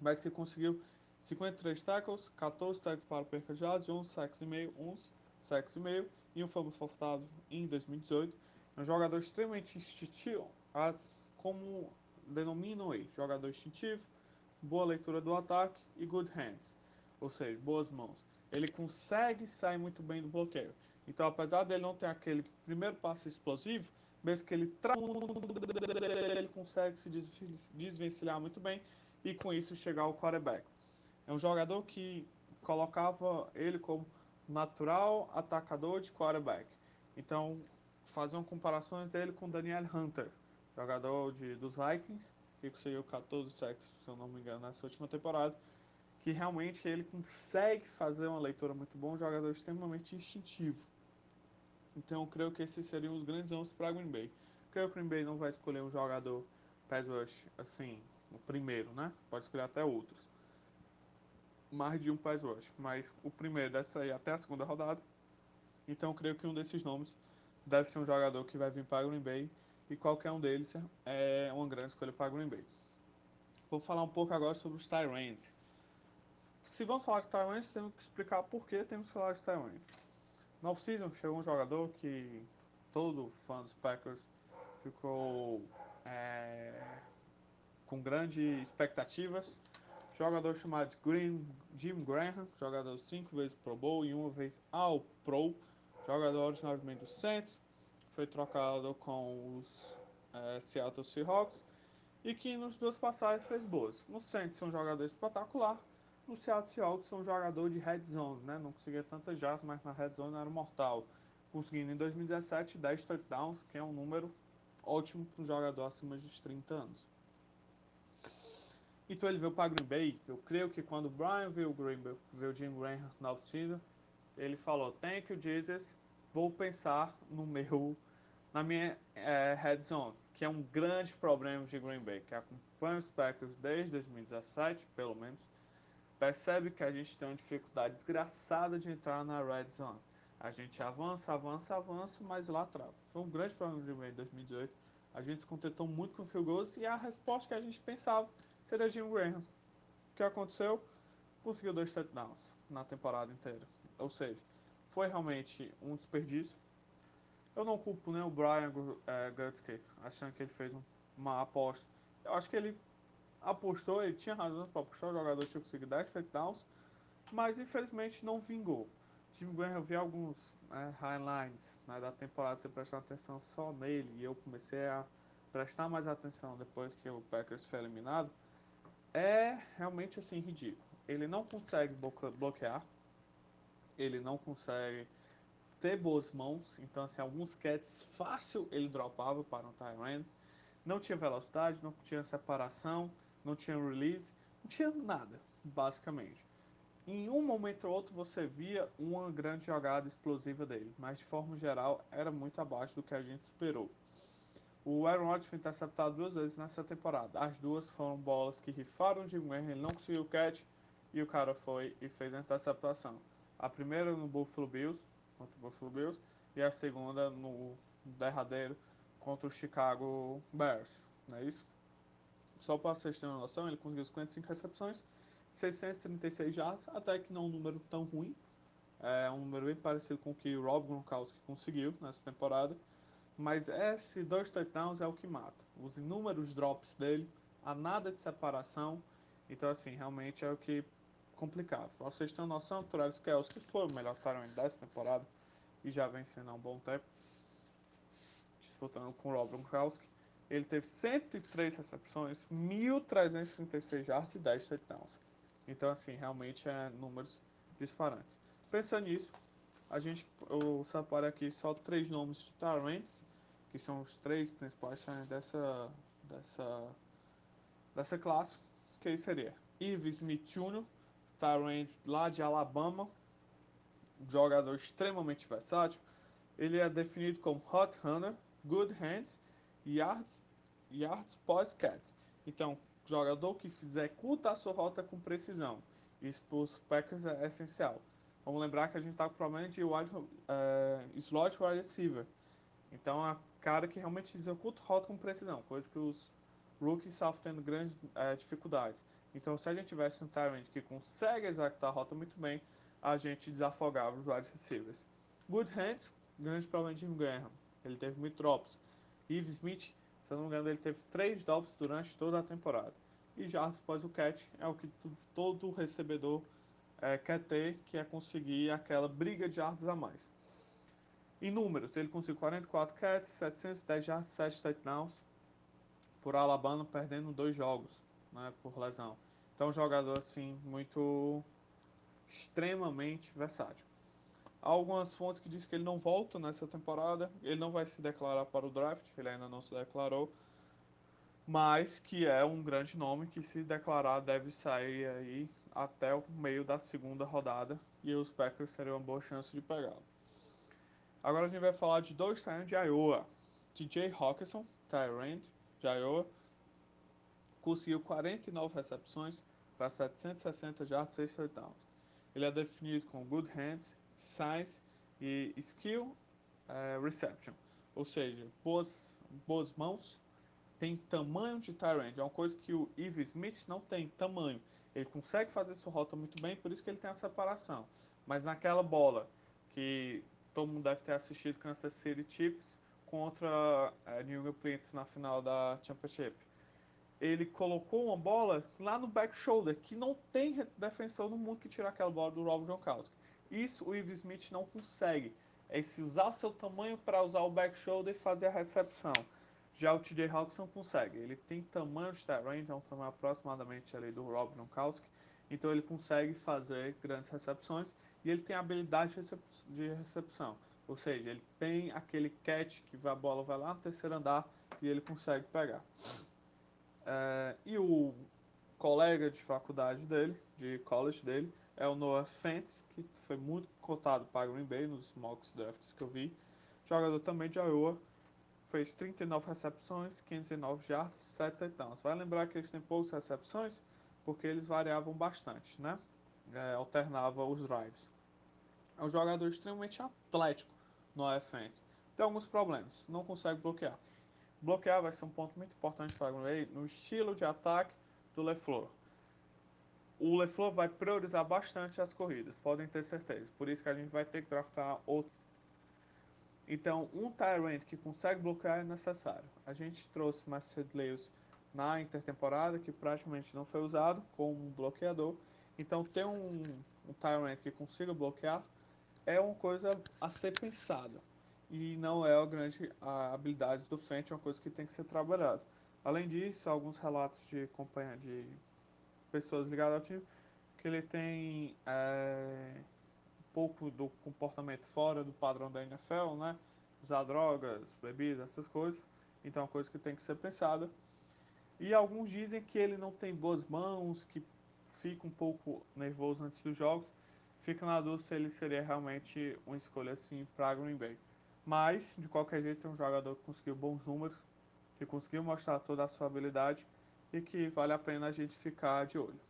mas que conseguiu 53 tackles, 14 tackles para perca de yards, 11 sacks e meio, 11 sacks e meio e um fumble forçado em 2018. É um jogador extremamente instintivo, as, como denominam ele, jogador instintivo, boa leitura do ataque e good hands, ou seja, boas mãos. Ele consegue sair muito bem do bloqueio. Então, apesar dele não ter aquele primeiro passo explosivo, mesmo que ele ele consegue se desvencilhar muito bem e com isso chegar ao quarterback. É um jogador que colocava ele como natural atacador de quarterback. Então, faziam comparações dele com Daniel Hunter, jogador de, dos Vikings, que conseguiu 14 sacks, se eu não me engano, nessa última temporada, que realmente ele consegue fazer uma leitura muito bom, um jogador extremamente instintivo. Então, creio que esses seriam os grandes nomes para Green Bay. Creio que o Green Bay não vai escolher um jogador pass rush, assim, o primeiro, né? Pode escolher até outros mais de um pass rush, mas o primeiro deve sair até a segunda rodada. Então, creio que um desses nomes deve ser um jogador que vai vir para Green Bay e qualquer um deles é uma grande escolha para Green Bay. Vou falar um pouco agora sobre os Tyrants. Se vamos falar de Tyrants, temos que explicar por que temos que falar de Tyrants. No off-season chegou um jogador que todo fã dos Packers ficou é, com grandes expectativas jogador chamado Green, Jim Graham, jogador cinco vezes Pro Bowl e uma vez All Pro, jogador originalmente do Saints, foi trocado com os é, Seattle Seahawks e que nos duas passagens fez boas. No Saints é um jogador espetacular, no Seattle Seahawks é um jogador de red zone, né? não conseguia tantas jazz, mas na red zone era mortal, conseguindo em 2017 10 touchdowns, que é um número ótimo para um jogador acima de 30 anos. Então ele veio para Green Bay. Eu creio que quando o Brian viu o Green Bay, viu o Jim Graham na oficina, ele falou: Thank you, Jesus. Vou pensar no meu, na minha é, head zone, que é um grande problema de Green Bay, que acompanha os Packers desde 2017, pelo menos. Percebe que a gente tem uma dificuldade desgraçada de entrar na red zone. A gente avança, avança, avança, mas lá trava. Foi um grande problema de Green em 2018. A gente se contentou muito com o field goals e a resposta que a gente pensava seria Jim Graham. O que aconteceu? Conseguiu dois touchdowns na temporada inteira. Ou seja, foi realmente um desperdício. Eu não culpo nem o Brian é, Gutsky, achando que ele fez uma aposta. Eu acho que ele apostou, ele tinha razão para apostar, o jogador tinha conseguido 10 touchdowns, mas infelizmente não vingou. Jim Graham, eu vi alguns né, highlights né, da temporada, você prestar atenção só nele, e eu comecei a prestar mais atenção depois que o Packers foi eliminado é realmente assim ridículo. Ele não consegue bloquear, ele não consegue ter boas mãos, então assim, alguns catches fácil ele dropava para um Tyrant. Não tinha velocidade, não tinha separação, não tinha release, não tinha nada, basicamente. Em um momento ou outro você via uma grande jogada explosiva dele, mas de forma geral era muito abaixo do que a gente esperou. O Aaron Rodgers foi interceptado duas vezes nessa temporada. As duas foram bolas que rifaram de Graham, ele não conseguiu o catch e o cara foi e fez a interceptação. A primeira no Buffalo Bills, contra o Buffalo Bills, e a segunda no derradeiro contra o Chicago Bears, não é isso? Só para vocês terem uma noção, ele conseguiu 55 recepções, 636 jardas, até que não um número tão ruim. É um número bem parecido com o que o Rob Gronkowski conseguiu nessa temporada. Mas esse dois touchdowns é o que mata. Os inúmeros drops dele, a nada de separação. Então, assim, realmente é o que complicava. Pra vocês terem noção, o Travis Kelce, que foi o melhor tarão dessa temporada e já vem sendo há um bom tempo, disputando com o Rob Gronkowski, ele teve 103 recepções, 1.336 yards e 10 touchdowns. Então, assim, realmente é números disparantes. Pensando nisso, a gente, eu separo aqui só três nomes de Tyrants, que são os três principais dessa, dessa, dessa classe, que aí seria Eve Smith Jr., Tyrant lá de Alabama, jogador extremamente versátil. Ele é definido como Hot Runner, Good Hands, Yards, yards Podcast. Então, jogador que executa a sua rota com precisão. Isso para os Packers é essencial. Vamos lembrar que a gente está com problema de wide, uh, slot wide receiver. Então, é cara que realmente executa rota com precisão, coisa que os rookies estavam tendo grandes uh, dificuldades. Então, se a gente tivesse um Tyrant que consegue executar a rota muito bem, a gente desafogava os wide receivers. Good Hands, grande problema de Jim Graham. Ele teve muito drops. Eve Smith, se não me engano, ele teve três drops durante toda a temporada. E já após o catch é o que todo recebedor é, quer ter, que é conseguir aquela briga de yards a mais. Em números, ele conseguiu 44 catches, 710 yards, 7 touchdowns por Alabama, perdendo dois jogos né, por lesão. Então, um jogador assim muito extremamente versátil. Há algumas fontes que dizem que ele não volta nessa temporada, ele não vai se declarar para o draft, ele ainda não se declarou, mas que é um grande nome que se declarar deve sair aí até o meio da segunda rodada e os Packers teriam uma boa chance de pegá-lo. Agora a gente vai falar de dois Tyrants de Iowa. TJ Hawkinson, Tyrant de Iowa, conseguiu 49 recepções para 760 jardas e 6 touchdowns. Ele é definido com good hands, size e skill uh, reception, ou seja, boas, boas mãos, tem tamanho de Tyrant, é uma coisa que o Eve Smith não tem, tamanho. Ele consegue fazer sua rota muito bem, por isso que ele tem a separação. Mas naquela bola que todo mundo deve ter assistido Kansas City Chiefs contra uh, New England Patriots na final da Championship ele colocou uma bola lá no back shoulder, que não tem defensor no mundo que tira aquela bola do Rob Gronkowski. Isso o Eve Smith não consegue. É usar o seu tamanho para usar o back shoulder e fazer a recepção. Já o TJ Hawkinson consegue. Ele tem tamanho de é um tamanho aproximadamente ali do Rob Gronkowski. Então ele consegue fazer grandes recepções e ele tem habilidade de recepção. Ou seja, ele tem aquele catch que a bola vai lá no terceiro andar e ele consegue pegar. É, e o colega de faculdade dele, de college dele, é o Noah Fentz, que foi muito cotado para Green Bay nos mocks drafts que eu vi. Jogador também de Iowa, fez 39 recepções, 509 jardas, 7 touchdowns. Vai lembrar que eles têm poucas recepções porque eles variavam bastante, né? É, alternava os drives. É um jogador extremamente atlético no Fentz. Tem alguns problemas, não consegue bloquear. Bloquear vai ser um ponto muito importante para o Green no estilo de ataque do LeFleur. O LeFleur vai priorizar bastante as corridas, podem ter certeza. Por isso que a gente vai ter que draftar outro. Então, um Tyrant que consegue bloquear é necessário. A gente trouxe Marcel Lewis na intertemporada, que praticamente não foi usado como bloqueador. Então, ter um, um Tyrant que consiga bloquear é uma coisa a ser pensada e não é a grande a habilidade do Fendt, é uma coisa que tem que ser trabalhada. Além disso, alguns relatos de companhia de pessoas ligadas ao time que ele tem é, um pouco do comportamento fora do padrão da NFL, né? Usar drogas, bebidas, essas coisas. Então é uma coisa que tem que ser pensada. E alguns dizem que ele não tem boas mãos, que fica um pouco nervoso antes dos jogos. Fica na dúvida se ele seria realmente uma escolha assim para Green Bay. Mas, de qualquer jeito, é um jogador que conseguiu bons números, que conseguiu mostrar toda a sua habilidade e que vale a pena a gente ficar de olho.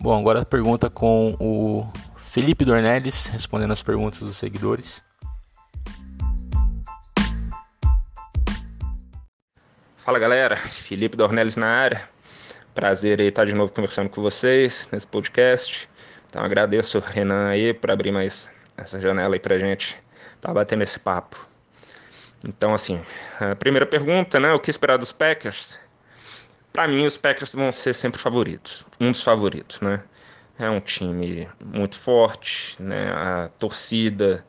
Bom, agora a pergunta com o Felipe Dornelles, respondendo as perguntas dos seguidores.
Fala galera, Felipe Dornelles na área. Prazer aí estar de novo conversando com vocês nesse podcast. Então agradeço o Renan aí por abrir mais essa janela aí pra gente estar tá batendo esse papo. Então assim, a primeira pergunta, né, o que esperar dos Packers? Para mim os Packers vão ser sempre favoritos, um dos favoritos, né? é um time muito forte, né? A torcida,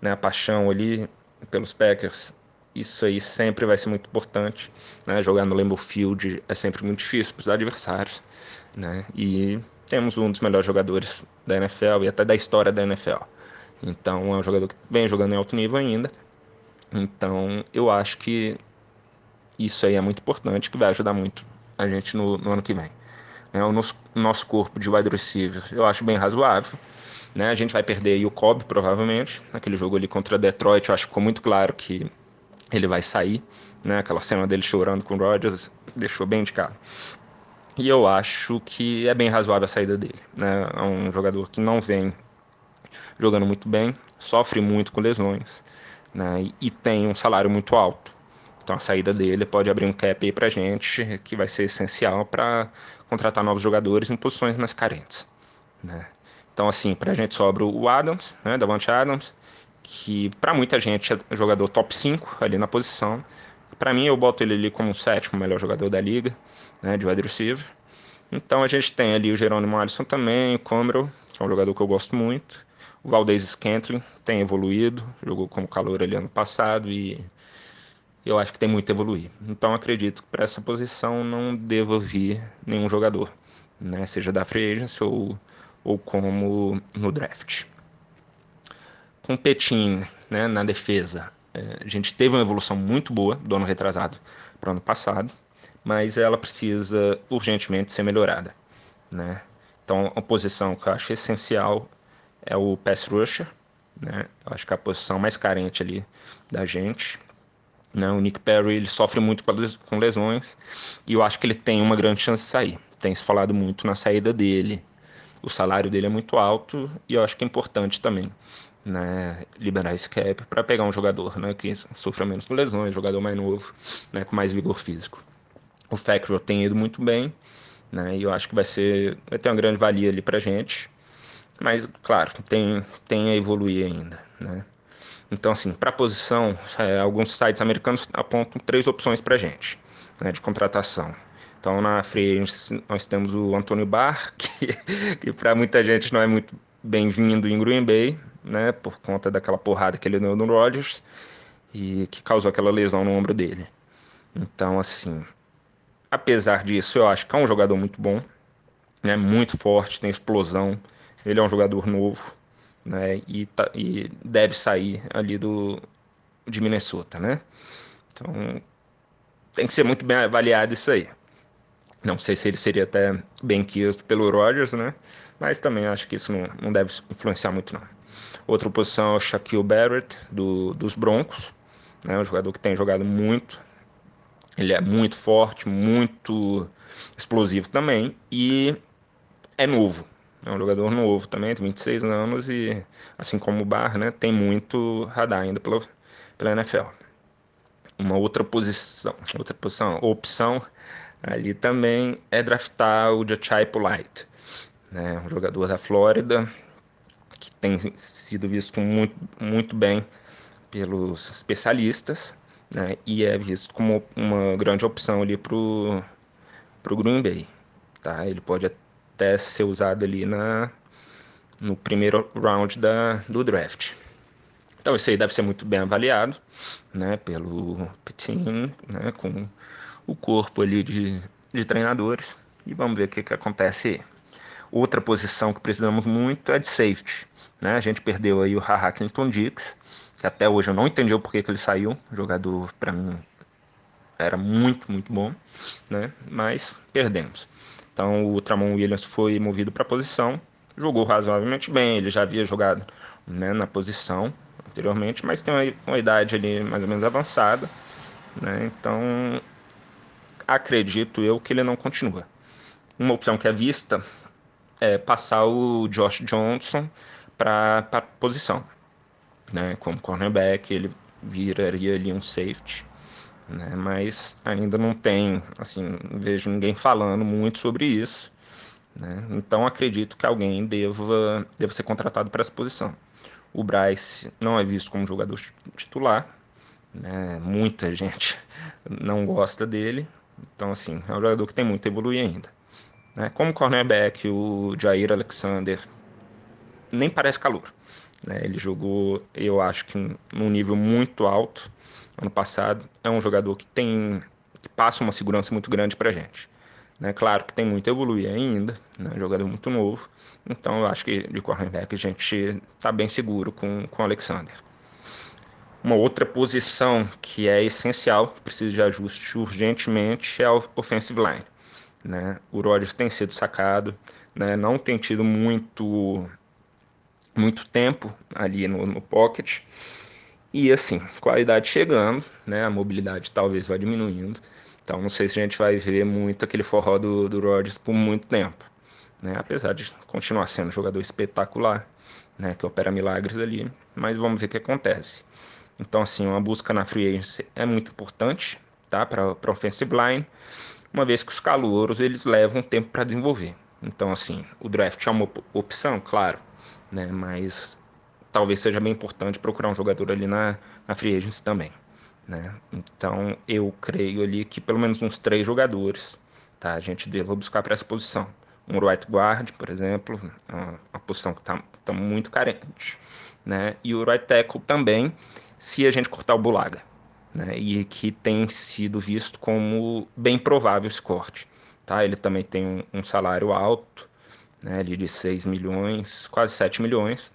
né? A paixão ali pelos Packers, isso aí sempre vai ser muito importante, né? Jogar no Lambeau Field é sempre muito difícil para os adversários, né? E temos um dos melhores jogadores da NFL e até da história da NFL. Então é um jogador que vem jogando em alto nível ainda. Então eu acho que isso aí é muito importante, que vai ajudar muito a gente no, no ano que vem. É, o nosso, nosso corpo de wide receiver eu acho bem razoável. Né? A gente vai perder o Cobb, provavelmente. Naquele jogo ali contra Detroit, eu acho que ficou muito claro que ele vai sair. Né? Aquela cena dele chorando com o Rodgers deixou bem indicado. E eu acho que é bem razoável a saída dele. Né? É um jogador que não vem jogando muito bem, sofre muito com lesões né? e tem um salário muito alto. Então a saída dele pode abrir um cap aí pra gente, que vai ser essencial para contratar novos jogadores em posições mais carentes. Né? Então, assim, pra gente sobra o Adams, né, Davante Adams, que para muita gente é jogador top 5 ali na posição. Para mim, eu boto ele ali como o sétimo melhor jogador da liga, né, de wide receiver. Então a gente tem ali o Jerônimo Alisson também, o Comero, que é um jogador que eu gosto muito. O Valdez Scantling tem evoluído, jogou como calor ali ano passado e eu acho que tem muito a evoluir. Então acredito que para essa posição não deva vir nenhum jogador, né? seja da free agency ou, ou como no draft. Com Petin né, na defesa, é, a gente teve uma evolução muito boa do ano retrasado para o ano passado, mas ela precisa urgentemente ser melhorada. Né? Então, a posição que eu acho essencial é o pass rusher, né? Eu acho que é a posição mais carente ali da gente. Né? O Nick Perry ele sofre muito com lesões e eu acho que ele tem uma grande chance de sair. Tem se falado muito na saída dele. O salário dele é muito alto e eu acho que é importante também né, liberar esse cap para pegar um jogador né, que sofra menos com lesões, jogador mais novo, né, com mais vigor físico. O Factor tem ido muito bem né, e eu acho que vai, ser, vai ter uma grande valia ali para gente. Mas, claro, tem, tem a evoluir ainda. Né? Então, assim, para posição, é, alguns sites americanos apontam três opções para gente né, de contratação. Então, na free nós temos o Antônio Barr, que, que para muita gente não é muito bem-vindo em Green Bay, né, por conta daquela porrada que ele deu no Rodgers e que causou aquela lesão no ombro dele. Então, assim, apesar disso, eu acho que é um jogador muito bom, né, muito forte, tem explosão. Ele é um jogador novo, né? E, tá, e deve sair ali do de Minnesota, né? Então tem que ser muito bem avaliado isso aí. Não sei se ele seria até bem quisto pelo Rodgers, né? Mas também acho que isso não, não deve influenciar muito, não. Outra posição é o Shaquille Barrett, do, dos Broncos. Né? Um jogador que tem jogado muito. Ele é muito forte, muito explosivo também. E é novo. É um jogador novo também, tem 26 anos e, assim como o Bar, né, tem muito radar ainda pela, pela NFL. Uma outra posição, outra posição, opção ali também é draftar o Jachai Polite, né, um jogador da Flórida que tem sido visto muito, muito bem pelos especialistas né, e é visto como uma grande opção ali para o Green Bay. Tá? Ele pode até ser usado ali na, no primeiro round da, do draft. Então isso aí deve ser muito bem avaliado, né, pelo Pitin, né, com o corpo ali de, de treinadores e vamos ver o que, que acontece. Outra posição que precisamos muito é de safety, né, a gente perdeu aí o Haha Clinton Dix, que até hoje eu não entendi o porquê que ele saiu, o jogador para mim era muito, muito bom, né, mas perdemos. Então o Tramon Williams foi movido para a posição, jogou razoavelmente bem, ele já havia jogado né, na posição anteriormente, mas tem uma, uma, idade ali mais ou menos avançada, né, então acredito eu que ele não continua. Uma opção que é vista é passar o Josh Johnson para a posição, né, como cornerback, ele viraria ali um safety né? Mas ainda não tem, assim, vejo ninguém falando muito sobre isso, né? Então acredito que alguém deva, deva ser contratado para essa posição. O Bryce não é visto como jogador titular, né? Muita gente não gosta dele, então assim é um jogador que tem muito a evoluir ainda. Né? Como cornerback, o Jair Alexander nem parece calor. Né? Ele jogou, eu acho que num nível muito alto ano passado. É um jogador que tem que passa uma segurança muito grande para gente. Né? Claro que tem muito a evoluir ainda, né? jogador muito novo. Então eu acho que de cornerback a gente está bem seguro com, com o Alexander. Uma outra posição que é essencial, precisa de ajuste urgentemente, é a offensive line. Né? O Rodgers tem sido sacado, né? não tem tido muito, muito tempo ali no, no pocket. E assim, com a idade chegando, né, a mobilidade talvez vá diminuindo. Então não sei se a gente vai ver muito aquele forró do, do Rodgers por muito tempo. Né? Apesar de continuar sendo um jogador espetacular, né, que opera milagres ali. Mas vamos ver o que acontece. Então, assim, uma busca na free agency é muito importante tá? para a offensive line, uma vez que os calouros eles levam tempo para desenvolver. Então, assim, o draft é uma opção, claro, né? mas talvez seja bem importante procurar um jogador ali na, na free agency também. Né? Então, eu creio ali que pelo menos uns três jogadores tá? a gente deva buscar para essa posição. Um right guard, por exemplo, uma, uma posição que está tá muito carente. Né? E o right tackle também, se a gente cortar o Bulaga, né? e que tem sido visto como bem provável esse corte. Tá? Ele também tem um, um salário alto, né? de 6 milhões, quase 7 milhões,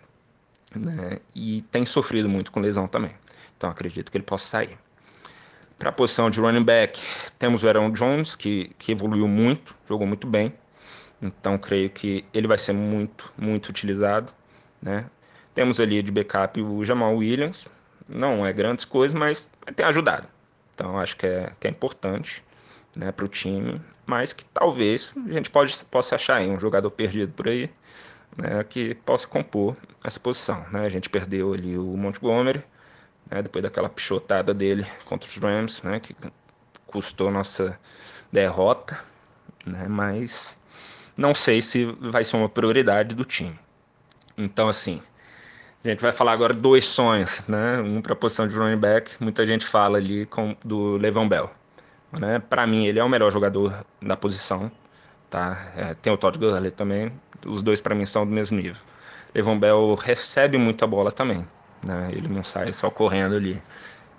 né? e tem sofrido muito com lesão também. Então acredito que ele possa sair. Para a posição de running back, temos o Aaron Jones, que, que evoluiu muito, jogou muito bem. Então creio que ele vai ser muito, muito utilizado. Né? Temos ali de backup o Jamal Williams, não é grandes coisas, mas tem ajudado. Então acho que é, que é importante né, para o time, mas que talvez a gente pode, possa achar aí um jogador perdido por aí né, que possa compor essa posição. Né? A gente perdeu ali o Montgomery, né, depois daquela pichotada dele contra os Rams, né, que custou nossa derrota, né, mas não sei se vai ser uma prioridade do time. Então, assim, a gente vai falar agora dois sonhos, né? Um para a posição de running back, muita gente fala ali com, do Levon Bell. Né? Para mim, ele é o melhor jogador da posição. Tá? É, tem o Todd Gurley também. Os dois, para mim, são do mesmo nível. Levon Bell recebe muita bola também. Né? Ele não sai só correndo ali.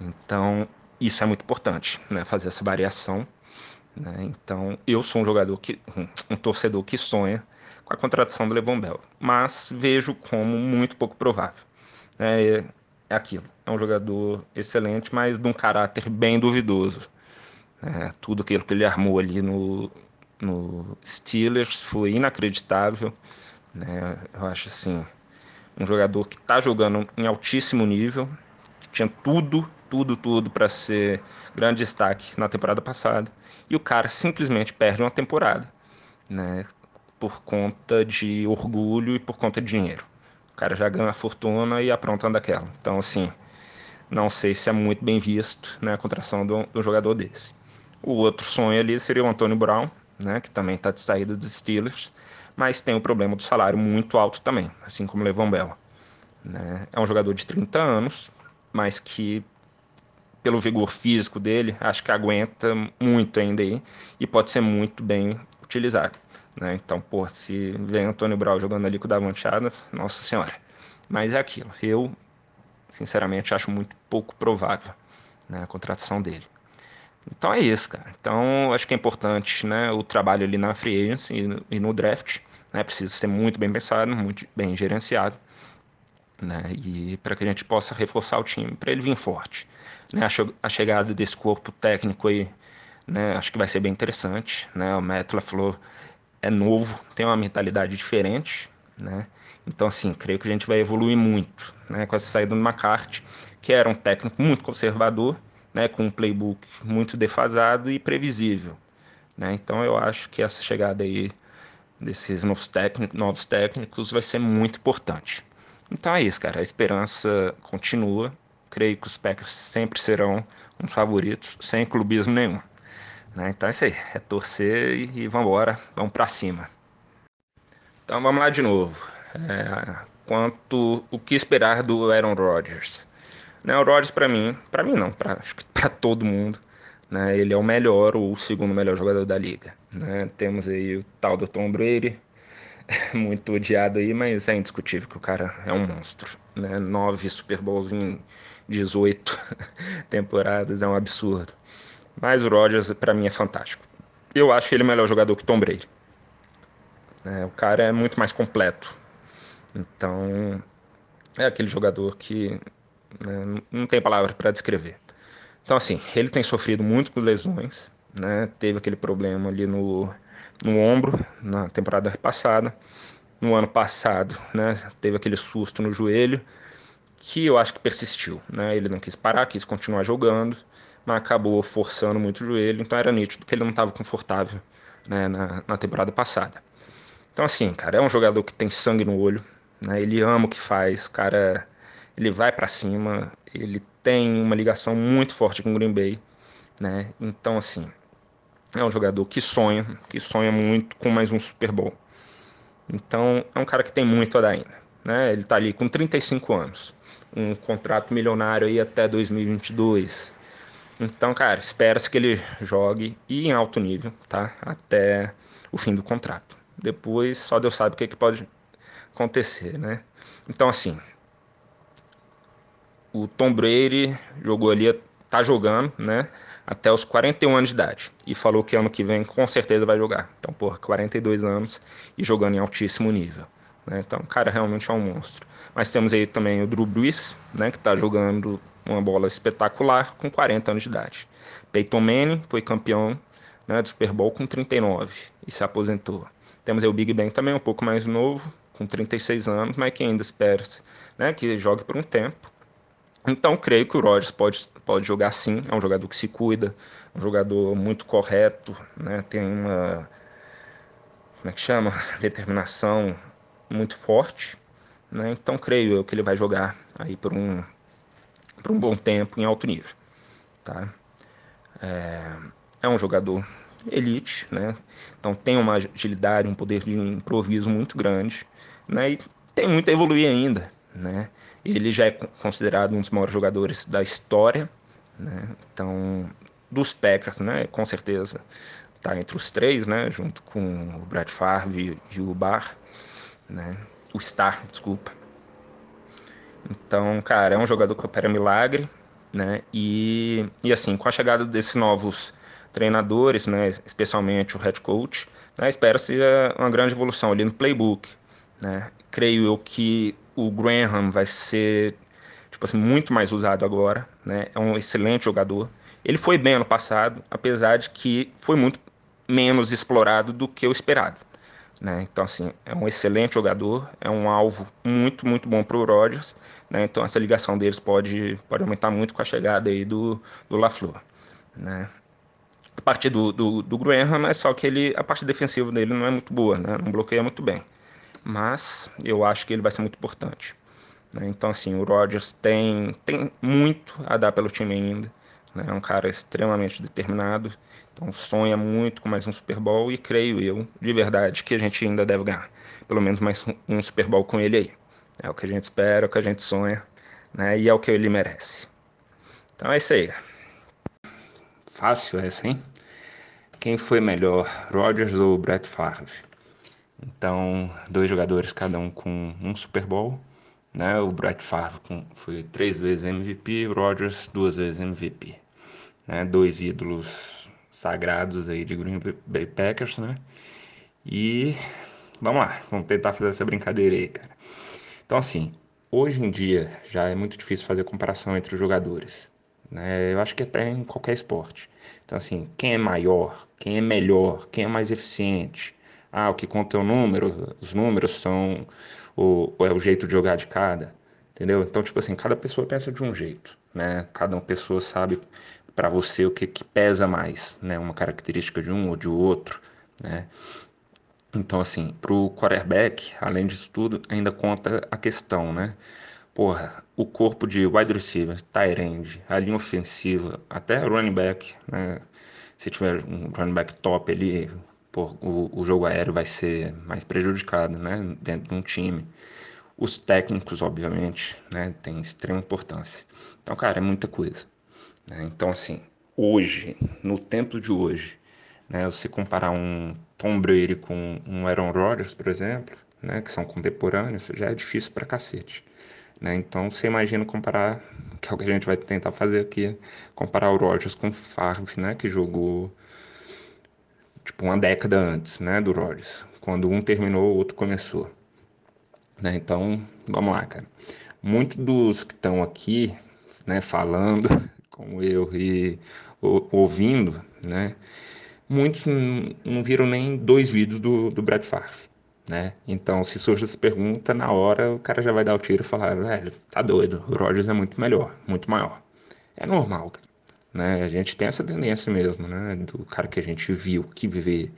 Então, isso é muito importante, né? fazer essa variação. Né? Então, eu sou um jogador, que, um torcedor que sonha com a contratação do Levon Bell, mas vejo como muito pouco provável. É, é aquilo, é um jogador excelente, mas de um caráter bem duvidoso. É, tudo aquilo que ele armou ali no, no Steelers foi inacreditável. Né? Eu acho assim, um jogador que está jogando em altíssimo nível, que tinha tudo, tudo, tudo para ser grande destaque na temporada passada, e o cara simplesmente perde uma temporada. Né? por conta de orgulho e por conta de dinheiro. O cara já ganha a fortuna e apronta daquela. Então, assim, não sei se é muito bem visto né, a contratação do, do jogador desse. O outro sonho ali seria o Antônio Brown, né, que também está de saída dos Steelers, mas tem o problema do salário muito alto também, assim como o Levon Bell. Né? É um jogador de 30 anos, mas que, pelo vigor físico dele, acho que aguenta muito ainda aí e pode ser muito bem utilizado. Né? Então, pô, se vem Antônio Brown jogando ali com o Davante Adams, nossa senhora. Mas é aquilo. Eu, sinceramente, acho muito pouco provável né, a contratação dele. Então é isso, cara. Então acho que é importante né, o trabalho ali na free agency e no, draft. Né, precisa ser muito bem pensado, muito bem gerenciado. Né, e para que a gente possa reforçar o time, para ele vir forte. Né, a, chegada desse corpo técnico aí, né, acho que vai ser bem interessante. Né, o Matt LaFleur é novo, tem uma mentalidade diferente, né? Então, assim, creio que a gente vai evoluir muito, né? Com essa saída do McCarthy, que era um técnico muito conservador, né? Com um playbook muito defasado e previsível, né? Então, eu acho que essa chegada aí desses novos técnicos, novos técnicos vai ser muito importante. Então é isso, cara. A esperança continua. Creio que os Packers sempre serão um favoritos, sem clubismo nenhum. Né? Então é isso aí, é torcer e, e vamos embora, vamos para cima. Então vamos lá de novo. É, quanto o que esperar do Aaron Rodgers? Né, o Rodgers para mim, para mim não, para todo mundo, né, ele é o melhor ou o segundo melhor jogador da liga. né? Temos aí o tal do Tom Brady, muito odiado aí, mas é indiscutível que o cara é um monstro. Né? Nove Super Bowls em 18 temporadas é um absurdo. Mas o Rodgers, para mim, é fantástico. Eu acho ele melhor jogador que Tom Brady. É, o cara é muito mais completo. Então, é aquele jogador que né, não tem palavra para descrever. Então, assim, ele tem sofrido muito com lesões, né? Teve aquele problema ali no, no ombro na temporada passada. No ano passado, né? Teve aquele susto no joelho que eu acho que persistiu, né? Ele não quis parar, quis continuar jogando, mas acabou forçando muito o joelho, então era nítido que ele não estava confortável né, na, na temporada passada. Então, assim, cara, é um jogador que tem sangue no olho, né? Ele ama o que faz, cara. Ele vai para cima, ele tem uma ligação muito forte com o Green Bay, né? Então, assim, é um jogador que sonha, que sonha muito com mais um Super Bowl. Então, é um cara que tem muito a dar ainda, né? Ele tá ali com 35 anos, um contrato milionário aí até 2022. Então, cara, espera-se que ele jogue e em alto nível, tá? Até o fim do contrato. Depois, só Deus sabe o que, que pode acontecer, né? Então, assim, o Tom Brady jogou ali, tá jogando, né? Até os 41 anos de idade. E falou que ano que vem com certeza vai jogar. Então, porra, 42 anos e jogando em altíssimo nível. Né? Então, cara realmente é um monstro. Mas temos aí também o Drew Brees, né? Que tá jogando uma bola espetacular com 40 anos de idade. Peyton Manning foi campeão né, do Super Bowl com 39 e se aposentou. Temos aí o Big Ben também, um pouco mais novo, com 36 anos, mas que ainda espera né, que jogue por um tempo. Então, creio que o Rodgers pode, pode jogar sim. É um jogador que se cuida, um jogador muito correto, né? tem uma. Como é que chama? Determinação muito forte. Né? Então, creio eu que ele vai jogar aí por um, por um bom tempo em alto nível. Tá? É, é um jogador elite, né? então tem uma agilidade, um poder de improviso muito grande né? e tem muito a evoluir ainda. Né? Ele já é considerado um dos maiores jogadores da história, né? Então, dos Packers, né? Com certeza está entre os três, né? Junto com o Brad Favre e o Bar, né? O Star, desculpa. Então, cara, é um jogador que opera milagre, né? E, e assim, com a chegada desses novos treinadores, né? Especialmente o head coach, né? espera-se uma grande evolução ali no playbook, né? Creio eu que o Graham vai ser tipo assim, muito mais usado agora, né? É um excelente jogador. Ele foi bem ano passado, apesar de que foi muito menos explorado do que o esperado. Né? Então, assim, é um excelente jogador, é um alvo muito, muito bom para o Rodgers. Né? Então, essa ligação deles pode, pode aumentar muito com a chegada aí do, do LaFleur. Né? A parte do, do, do Graham é só que ele, a parte defensiva dele não é muito boa, né? não bloqueia muito bem mas eu acho que ele vai ser muito importante. Né? Então, assim, o Rodgers tem, tem muito a dar pelo time ainda. Né? É um cara extremamente determinado, então sonha muito com mais um Super Bowl e creio eu, de verdade, que a gente ainda deve ganhar pelo menos mais um Super Bowl com ele aí. É o que a gente espera, é o que a gente sonha, né? E é o que ele merece. Então é isso aí. Fácil essa, hein? Quem foi melhor, Rodgers ou Brett Favre? Então, dois jogadores, cada um com um Super Bowl. Né? O Brett Favre com, foi três vezes MVP, o Rodgers duas vezes MVP. Né? Dois ídolos sagrados aí de Green Bay Packers, né? E vamos lá, vamos tentar fazer essa brincadeira aí, cara. Então, assim, hoje em dia já é muito difícil fazer comparação entre os jogadores. Né? Eu acho que até em qualquer esporte. Então, assim, quem é maior, quem é melhor, quem é mais eficiente, ah, o que conta é o número, os números são o, é o jeito de jogar de cada, entendeu? Então, tipo assim, cada pessoa pensa de um jeito, né? Cada pessoa sabe para você o que, que pesa mais, né? Uma característica de um ou de outro, né? Então, assim, pro quarterback, além disso tudo, ainda conta a questão, né? Porra, o corpo de wide receiver, tight end, a linha ofensiva, até running back, né? Se tiver um running back top ali, o, o jogo aéreo vai ser mais prejudicado, né, dentro de um time. Os técnicos, obviamente, né, tem extrema importância. Então, cara, é muita coisa. Né? Então, assim, hoje, no tempo de hoje, Né? Você comparar um Tom Brady com um Aaron Rodgers, por exemplo, né? que são contemporâneos, já é difícil pra cacete. Né? Então você imagina comparar, que é o que a gente vai tentar fazer aqui, comparar o Rodgers com o Favre, né? que jogou tipo uma década antes né? do Rodgers. Quando um terminou, o outro começou. Né? Então, vamos lá, cara. Muitos dos que estão aqui né, falando, como eu, e ouvindo, né, muitos não viram nem dois vídeos do, do Brad Favre. Né? Então, se surge essa pergunta, na hora o cara já vai dar o tiro e falar: velho, tá doido, o Rodgers é muito melhor, muito maior. É normal, cara. Né? A gente tem essa tendência mesmo, né? Do cara que a gente viu, que viver,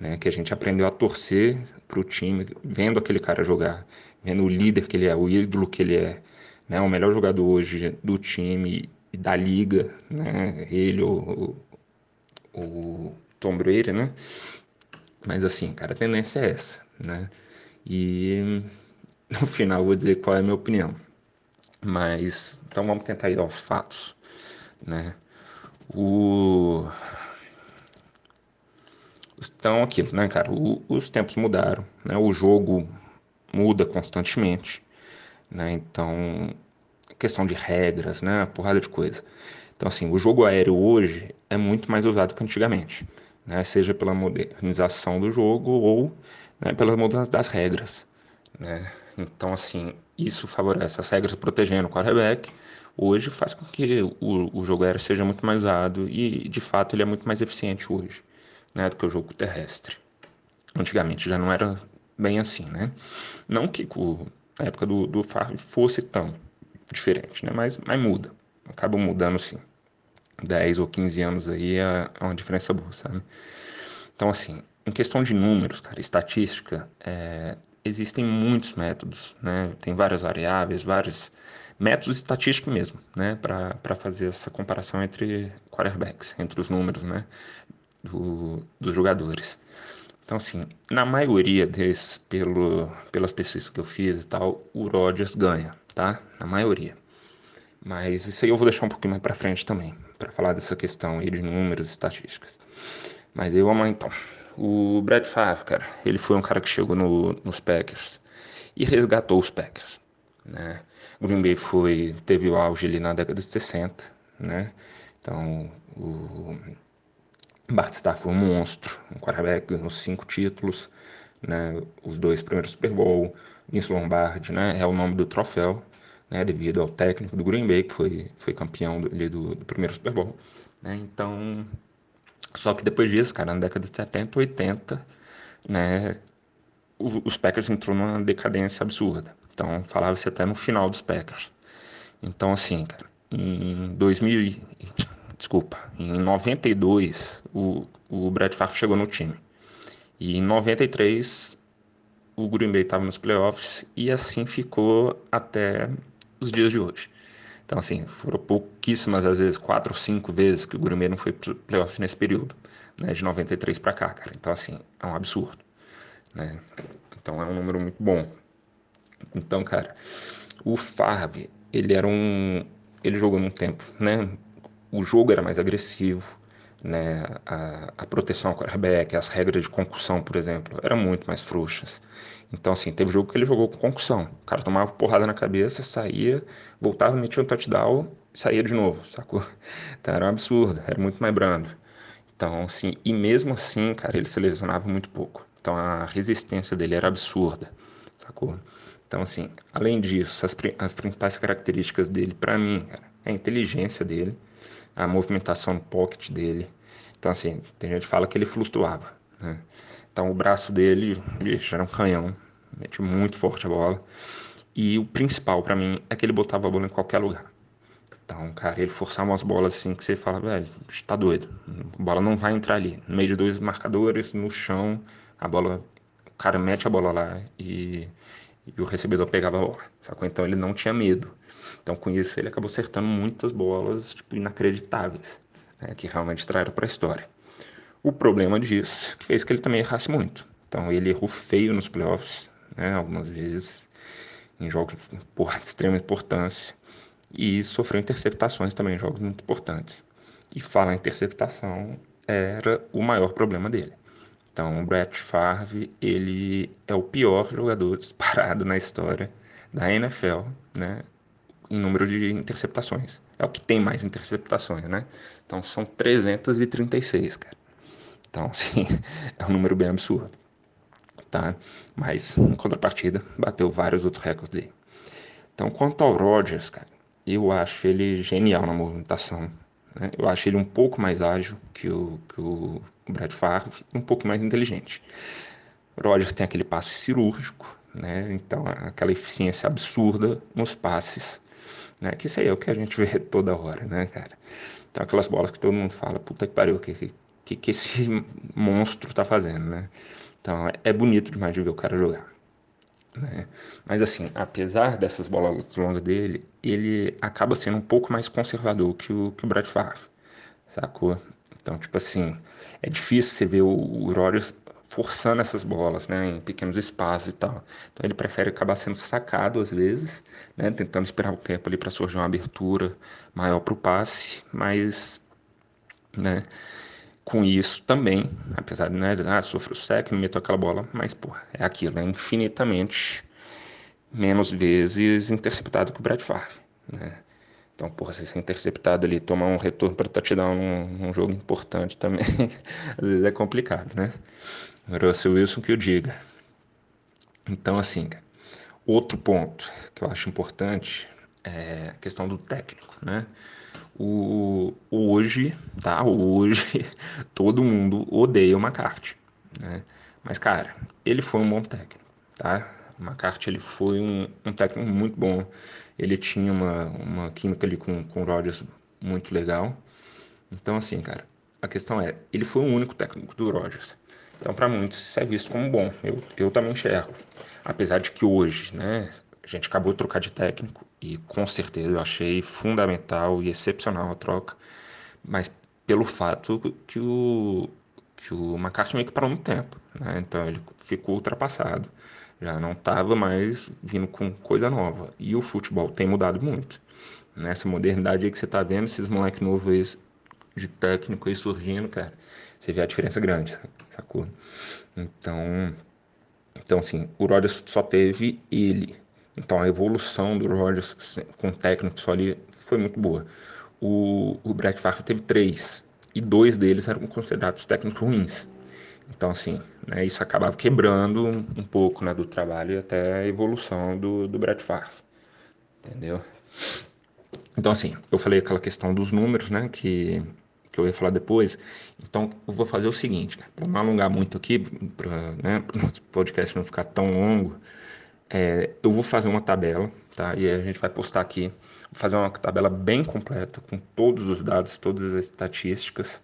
né? Que a gente aprendeu a torcer pro time, vendo aquele cara jogar, vendo o líder que ele é, o ídolo que ele é, né? O melhor jogador hoje do time e da liga, né? Ele, o, o Tom Brady, né? Mas assim, cara, a tendência é essa, né? E no final vou dizer qual é a minha opinião. Mas então vamos tentar ir aos fatos, né? O então aquilo, né, cara? O, os tempos mudaram, né? O jogo muda constantemente, né? Então questão de regras, né? Porrada de coisa. Então assim, o jogo aéreo hoje é muito mais usado que antigamente, né? Seja pela modernização do jogo ou né, pela mudança das regras, né? Então assim, isso favorece as regras protegendo o quarterback hoje faz com que o, o jogo aéreo seja muito mais usado e, de fato, ele é muito mais eficiente hoje né, do que o jogo terrestre. Antigamente já não era bem assim, né? Não que o, a época do, do Favre fosse tão diferente, né? Mas, mas muda. Acaba mudando, sim. 10 ou 15 anos aí é, é uma diferença boa, sabe? Então, assim, em questão de números, cara, estatística, é, existem muitos métodos, né? Tem várias variáveis, vários métodos estatísticos mesmo, né? Para fazer essa comparação entre quarterbacks, entre os números, né? Do, dos jogadores. Então, assim, na maioria desses, pelo, pelas pesquisas que eu fiz e tal, o Rodgers ganha, tá? Na maioria. Mas isso aí eu vou deixar um pouquinho mais para frente também, para falar dessa questão aí de números estatísticas. Mas aí vamos lá então. O Brad Favre, cara, ele foi um cara que chegou no, nos Packers e resgatou os Packers, né? Green Bay foi, teve o auge ali na década de 60, né? Então, o Bart Starr foi um monstro, um quarterback, ganhou cinco títulos, né? Os dois primeiros Super Bowl, Vince Lombardi, né? É o nome do troféu, né? Devido ao técnico do Green Bay, que foi, foi campeão do, do, do primeiro Super Bowl, né? Então, só que depois disso, cara, na década de 70, 80, né, os Packers entrou numa decadência absurda. Então, falava-se até no final dos Packers. Então, assim, cara, em 2000, desculpa, em 92, o, o Brett Favre chegou no time. E em 93, o Green Bay estava nos playoffs e assim ficou até os dias de hoje. Então, assim, foram pouquíssimas, às vezes, quatro ou cinco vezes que o Grêmio não foi pro playoff nesse período, né, de 93 para cá, cara. Então, assim, é um absurdo, né? Então, é um número muito bom. Então, cara, o Favre, ele era um... Ele jogou num tempo, né? O jogo era mais agressivo, né? A, a proteção ao quarterback, as regras de concussão, por exemplo, eram muito mais frouxas. Então, assim, teve jogo que ele jogou com concussão. O cara tomava porrada na cabeça, saía, voltava, metia um touchdown saía de novo, sacou? Então era um absurdo, era muito mais brando. Então, assim, e mesmo assim, cara, ele se lesionava muito pouco. Então a resistência dele era absurda, sacou? Então, assim, além disso, as, as principais características dele, para mim, cara, é a inteligência dele, a movimentação no pocket dele. Então, assim, tem gente que fala que ele flutuava, né? Então o braço dele, bicho, era um canhão, mete muito forte a bola. E o principal para mim é que ele botava a bola em qualquer lugar. Então, cara, ele forçava umas bolas assim que você fala, velho, tá doido. A bola não vai entrar ali. No meio de dois marcadores, no chão, a bola. O cara mete a bola lá e, e o recebedor pegava a bola. Sacou? Então ele não tinha medo. Então com isso ele acabou acertando muitas bolas tipo, inacreditáveis, né, que realmente traíram para a história. O problema disso que fez que ele também errasse muito. Então ele errou feio nos playoffs, né, algumas vezes, em jogos porra, de extrema importância, e sofreu interceptações também em jogos muito importantes. E falar interceptação era o maior problema dele. Então, o Brett Favre, ele é o pior jogador disparado na história da NFL, né, em número de interceptações. É o que tem mais interceptações, né? Então, são 336, cara. Então, assim, é um número bem absurdo, tá? Mas, em contrapartida, bateu vários outros recordes aí. Então, quanto ao Rodgers, cara, eu acho ele genial na movimentação, né? Eu acho ele um pouco mais ágil que o, que o Brad Favre, um pouco mais inteligente. Rodgers tem aquele passe cirúrgico, né? então aquela eficiência absurda nos passes, né? que isso aí é o que a gente vê toda hora, né, cara? Então aquelas bolas que todo mundo fala, puta que pariu, o que, que, que esse monstro tá fazendo, né? Então é bonito demais de ver o cara jogar. Né? Mas assim, apesar dessas bolas longas dele, ele acaba sendo um pouco mais conservador que o, que o Brad Favre, sacou? Então, tipo assim, é difícil você ver o, o Rodgers forçando essas bolas, né, em pequenos espaços e tal. Então ele prefere acabar sendo sacado às vezes, né, tentando esperar o tempo ali para surgir uma abertura maior para o passe, mas, né, com isso também, apesar de, né, ah, sofreu sec, não meto aquela bola, mas, pô, é aquilo, é infinitamente menos vezes interceptado que o Brad Favre, né? Então, porra, se ser interceptado ali, tomar um retorno para touchdown num, num jogo importante também, às vezes é complicado, né? Russell Wilson que o diga. Então, assim, outro ponto que eu acho importante é a questão do técnico, né? O, hoje, tá? Hoje, todo mundo odeia o McCarthy, né? Mas, cara, ele foi um bom técnico, tá? O McCarthy, ele foi um, um técnico muito bom. Ele tinha uma, uma química ali com, com o Rodgers muito legal. Então, assim, cara, a questão é, ele foi o único técnico do Rodgers. Então, para muitos, isso é visto como bom. Eu, eu também enxergo. Apesar de que hoje, né, a gente acabou de trocar de técnico e com certeza eu achei fundamental e excepcional a troca, mas pelo fato que o, que o McCarthy meio que parou no tempo, né? então ele ficou ultrapassado, já não estava mais vindo com coisa nova. E o futebol tem mudado muito. Nessa modernidade aí que você está vendo, esses moleques novos de técnico aí surgindo, cara, você vê a diferença grande, sacou? Então, então assim, o Rodgers só teve ele então a evolução do Rodgers com o técnico só ali foi muito boa. O, o Brett Favre teve três e dois deles eram considerados técnicos ruins. Então assim, né, isso acabava quebrando um, pouco né, do trabalho e até a evolução do, do Brett Favre. Entendeu? Então assim, eu falei aquela questão dos números, né, que, que eu ia falar depois. Então eu vou fazer o seguinte, para não alongar muito aqui, para né, o podcast não ficar tão longo, é, eu vou fazer uma tabela, tá? E a gente vai postar aqui. Vou fazer uma tabela bem completa com todos os dados, todas as estatísticas,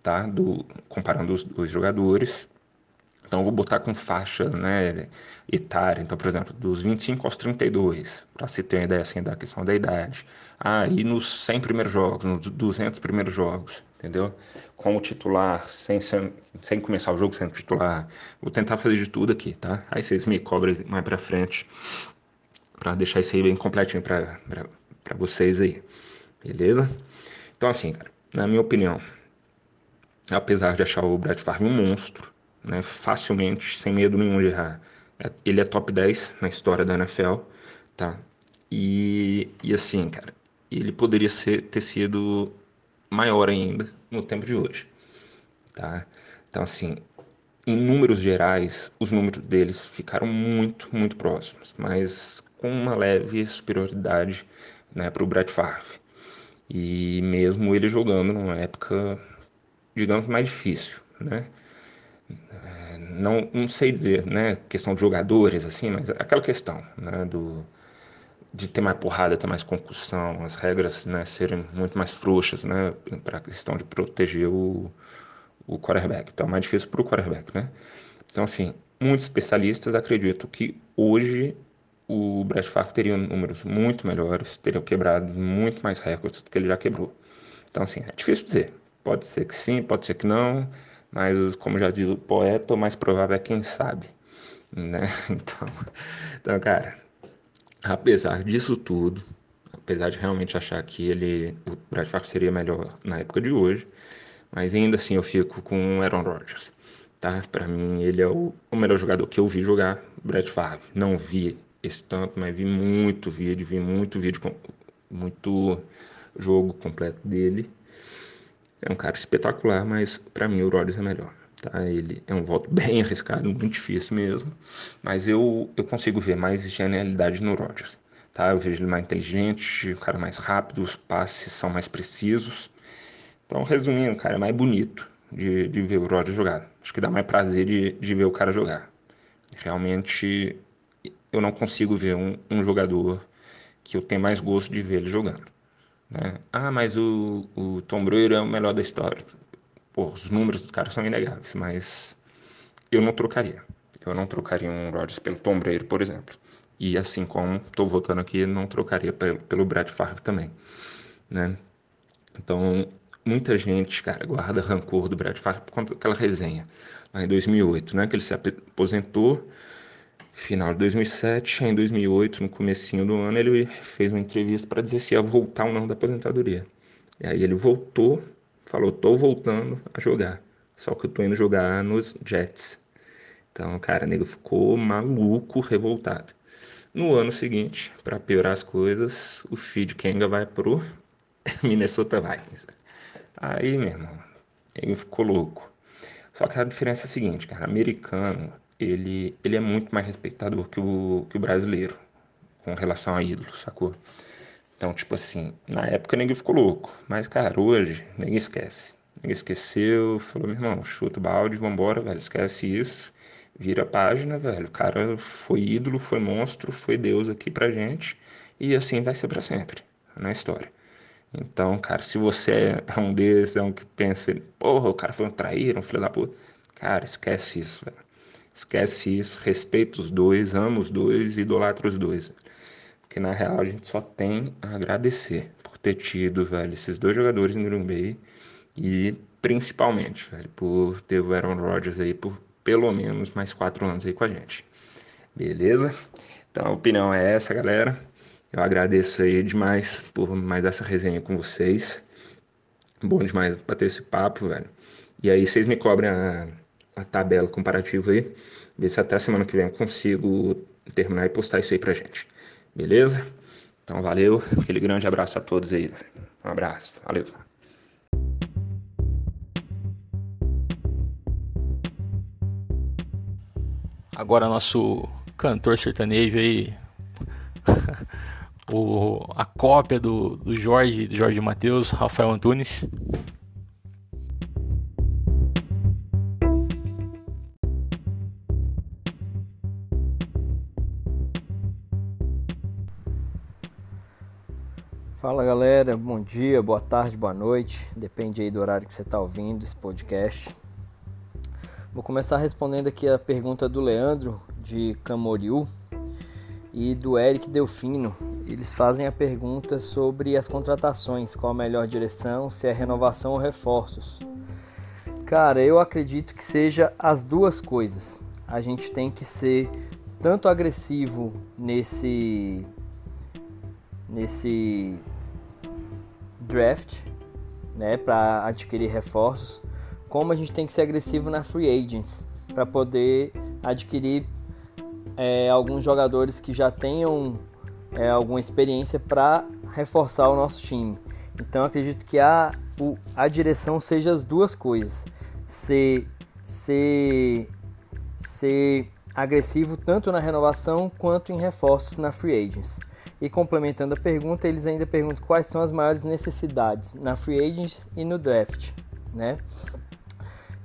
tá? Do, comparando os dois jogadores. Então, vou botar com faixa né, etária. Então, por exemplo, dos 25 aos 32, para se ter uma ideia assim, da questão da idade. Ah, e nos 100 primeiros jogos, nos 200 primeiros jogos entendeu? Como titular, sem, sem, sem começar o jogo sendo titular. Vou tentar fazer de tudo aqui, tá? Aí vocês me cobrem mais pra frente para deixar isso aí bem completinho para vocês aí, beleza? Então, assim, cara, na minha opinião, apesar de achar o Brad Favre um monstro, né, facilmente, sem medo nenhum de errar, é, ele é top 10 na história da NFL, tá? E, e assim, cara, ele poderia ser, ter sido maior ainda no tempo de hoje, tá? Então, assim, em números gerais, os números deles ficaram muito, muito próximos, mas com uma leve superioridade né, para o Brett Favre. E mesmo ele jogando numa época, digamos, mais difícil, né? Não, não sei dizer, né, questão de jogadores, assim, mas aquela questão, né, do, de ter mais porrada, ter mais concussão, as regras né, serem muito mais frouxas né, para a questão de proteger o, o quarterback. Então é mais difícil para o quarterback. Né? Então, assim, muitos especialistas acreditam que hoje o Brett Favre teria números muito melhores, teria quebrado muito mais recordes do que ele já quebrou. Então, assim, é difícil dizer. Pode ser que sim, pode ser que não, mas, como já diz o poeta, o mais provável é quem sabe. Né? Então, então cara, apesar disso tudo, apesar de realmente achar que ele, o Brad Favre seria melhor na época de hoje, Mas ainda assim eu fico com o Aaron Rodgers, tá? Para mim ele é o, o, melhor jogador que eu vi jogar, Brett Favre. Não vi esse tanto, mas vi muito vídeo, vi muito vídeo, muito jogo completo dele. É um cara espetacular, mas para mim o Rodgers é melhor. Tá? Ele é um voto bem arriscado, muito difícil mesmo, mas eu, eu consigo ver mais genialidade no Rodgers. Tá? Eu vejo ele mais inteligente, o cara mais rápido, os passes são mais precisos. Então, resumindo, cara, é mais bonito de, de ver o Rodgers jogar. Acho que dá mais prazer de, de ver o cara jogar. Realmente, eu não consigo ver um, um jogador que eu tenho mais gosto de ver ele jogando. Né? Ah, mas o, o Tom Brady é o melhor da história. Pô, os números dos caras são inegáveis, mas eu não trocaria. Eu não trocaria um Rodgers pelo Tom Brady, por exemplo. E assim como estou votando aqui, não trocaria pelo, pelo Brett Favre também, né? Então, muita gente, cara, guarda rancor do Brett Favre por conta daquela resenha lá em 2008, né? Que ele se aposentou final de 2007, em 2008, no comecinho do ano, ele fez uma entrevista para dizer se ia voltar ou não da aposentadoria. E aí ele voltou falou: tô voltando a jogar, só que eu tô indo jogar nos Jets. Então, cara, o nego ficou maluco, revoltado. No ano seguinte, para piorar as coisas, o Feed Kenga vai pro Minnesota Vikings. Aí, meu irmão, ele ficou louco. Só que a diferença é a seguinte, cara, americano, ele, ele é muito mais respeitador que o, que o brasileiro com relação a ídolo, sacou? Então, tipo assim, na época ninguém ficou louco. Mas, cara, hoje ninguém esquece. Ninguém esqueceu, falou, meu irmão, chuta o balde, vambora, velho, esquece isso. Vira a página, velho. O cara foi ídolo, foi monstro, foi Deus aqui pra gente. E assim vai ser pra sempre na história. Então, cara, se você é um desses, é um que pensa, porra, o cara foi um traíra, um filho da puta. Cara, esquece isso, velho. Esquece isso, respeita os dois, ama os dois, idolatra os dois. Porque na real a gente só tem a agradecer por ter tido, velho, esses dois jogadores em Green e principalmente, velho, por ter o Aaron Rodgers aí por pelo menos mais quatro anos aí com a gente. Beleza? Então a opinião é essa, galera. Eu agradeço aí demais por mais essa resenha com vocês. Bom demais bater esse papo, velho. E aí vocês me cobrem a, a tabela comparativa aí. Ver se até semana que vem eu consigo terminar e postar isso aí pra gente. Beleza? Então valeu, aquele grande abraço a todos aí. Um abraço, valeu.
Agora nosso cantor sertanejo aí, o, a cópia do, do Jorge, do Jorge Matheus, Rafael Antunes.
Fala galera, bom dia, boa tarde, boa noite, depende aí do horário que você está ouvindo esse podcast. Vou começar respondendo aqui a pergunta do Leandro de Camboriú e do Eric Delfino. Eles fazem a pergunta sobre as contratações, qual a melhor direção, se é renovação ou reforços. Cara, eu acredito que seja as duas coisas. A gente tem que ser tanto agressivo nesse nesse draft, né, para adquirir reforços, como a gente tem que ser agressivo na free agents para poder adquirir é, alguns jogadores que já tenham é, alguma experiência para reforçar o nosso time. Então acredito que a, o, a direção seja as duas coisas: ser, ser, ser agressivo tanto na renovação quanto em reforços na free agents. E complementando a pergunta, eles ainda perguntam quais são as maiores necessidades na free agents e no draft, né?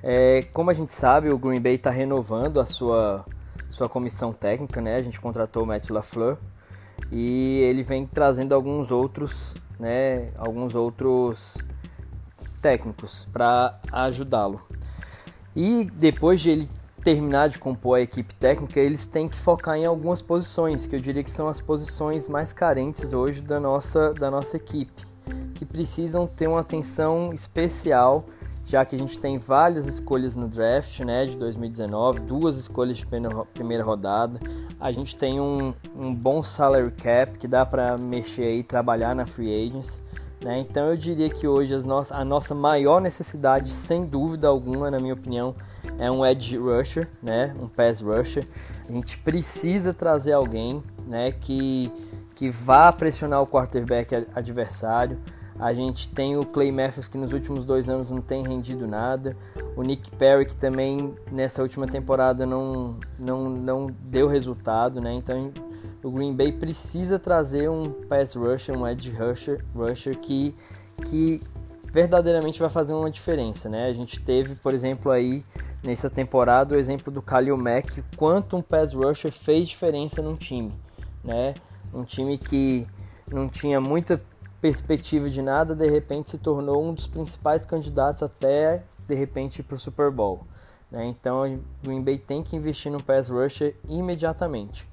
É, como a gente sabe, o Green Bay está renovando a sua, sua comissão técnica, né? A gente contratou o Matt LaFleur e ele vem trazendo alguns outros, né? Alguns outros técnicos para ajudá-lo. E depois de ele terminar de compor a equipe técnica, eles têm que focar em algumas posições, que eu diria que são as posições mais carentes hoje da nossa, da nossa equipe, que precisam ter uma atenção especial, já que a gente tem várias escolhas no draft né, de 2019, duas escolhas de primeira rodada, a gente tem um, um bom salary cap que dá para mexer e trabalhar na free agents, Né? Então eu diria que hoje no a nossa maior necessidade, sem dúvida alguma, na minha opinião, é um edge rusher, né? um pass rusher. A gente precisa trazer alguém né? que, que vá pressionar o quarterback adversário. A gente tem o Clay Matthews que nos últimos dois anos não tem rendido nada. O Nick Perry que também nessa última temporada não, não, não deu resultado, né? Então o Green Bay precisa trazer um pass rusher, um edge rusher, rusher que, que verdadeiramente vai fazer uma diferença, né? A gente teve, por exemplo, aí nessa temporada o exemplo do Khalil Mack, quanto um pass rusher fez diferença num time, né? Um time que não tinha muita perspectiva de nada, de repente se tornou um dos principais candidatos até de repente para o Super Bowl. Né? Então o Green Bay tem que investir no pass rusher imediatamente.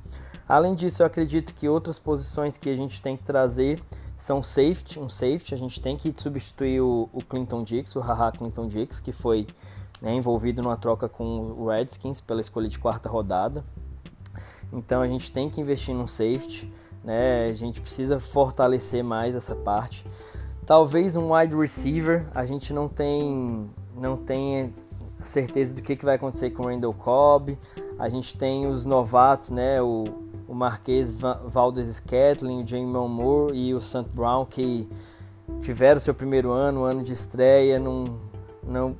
Além disso, eu acredito que outras posições que a gente tem que trazer são safety, um safety. A gente tem que substituir o, o Clinton Dix, o Haha Clinton Dix, que foi né, envolvido numa troca com o Redskins pela escolha de quarta rodada. Então a gente tem que investir num safety, né? A gente precisa fortalecer mais essa parte. Talvez um wide receiver, a gente não tem não tem certeza do que, que vai acontecer com o Randall Cobb. A gente tem os novatos, né? O, o Marquês Valdez Scantling, o Jamon Moore e o Sant Brown que tiveram seu primeiro ano, ano de estreia, não, não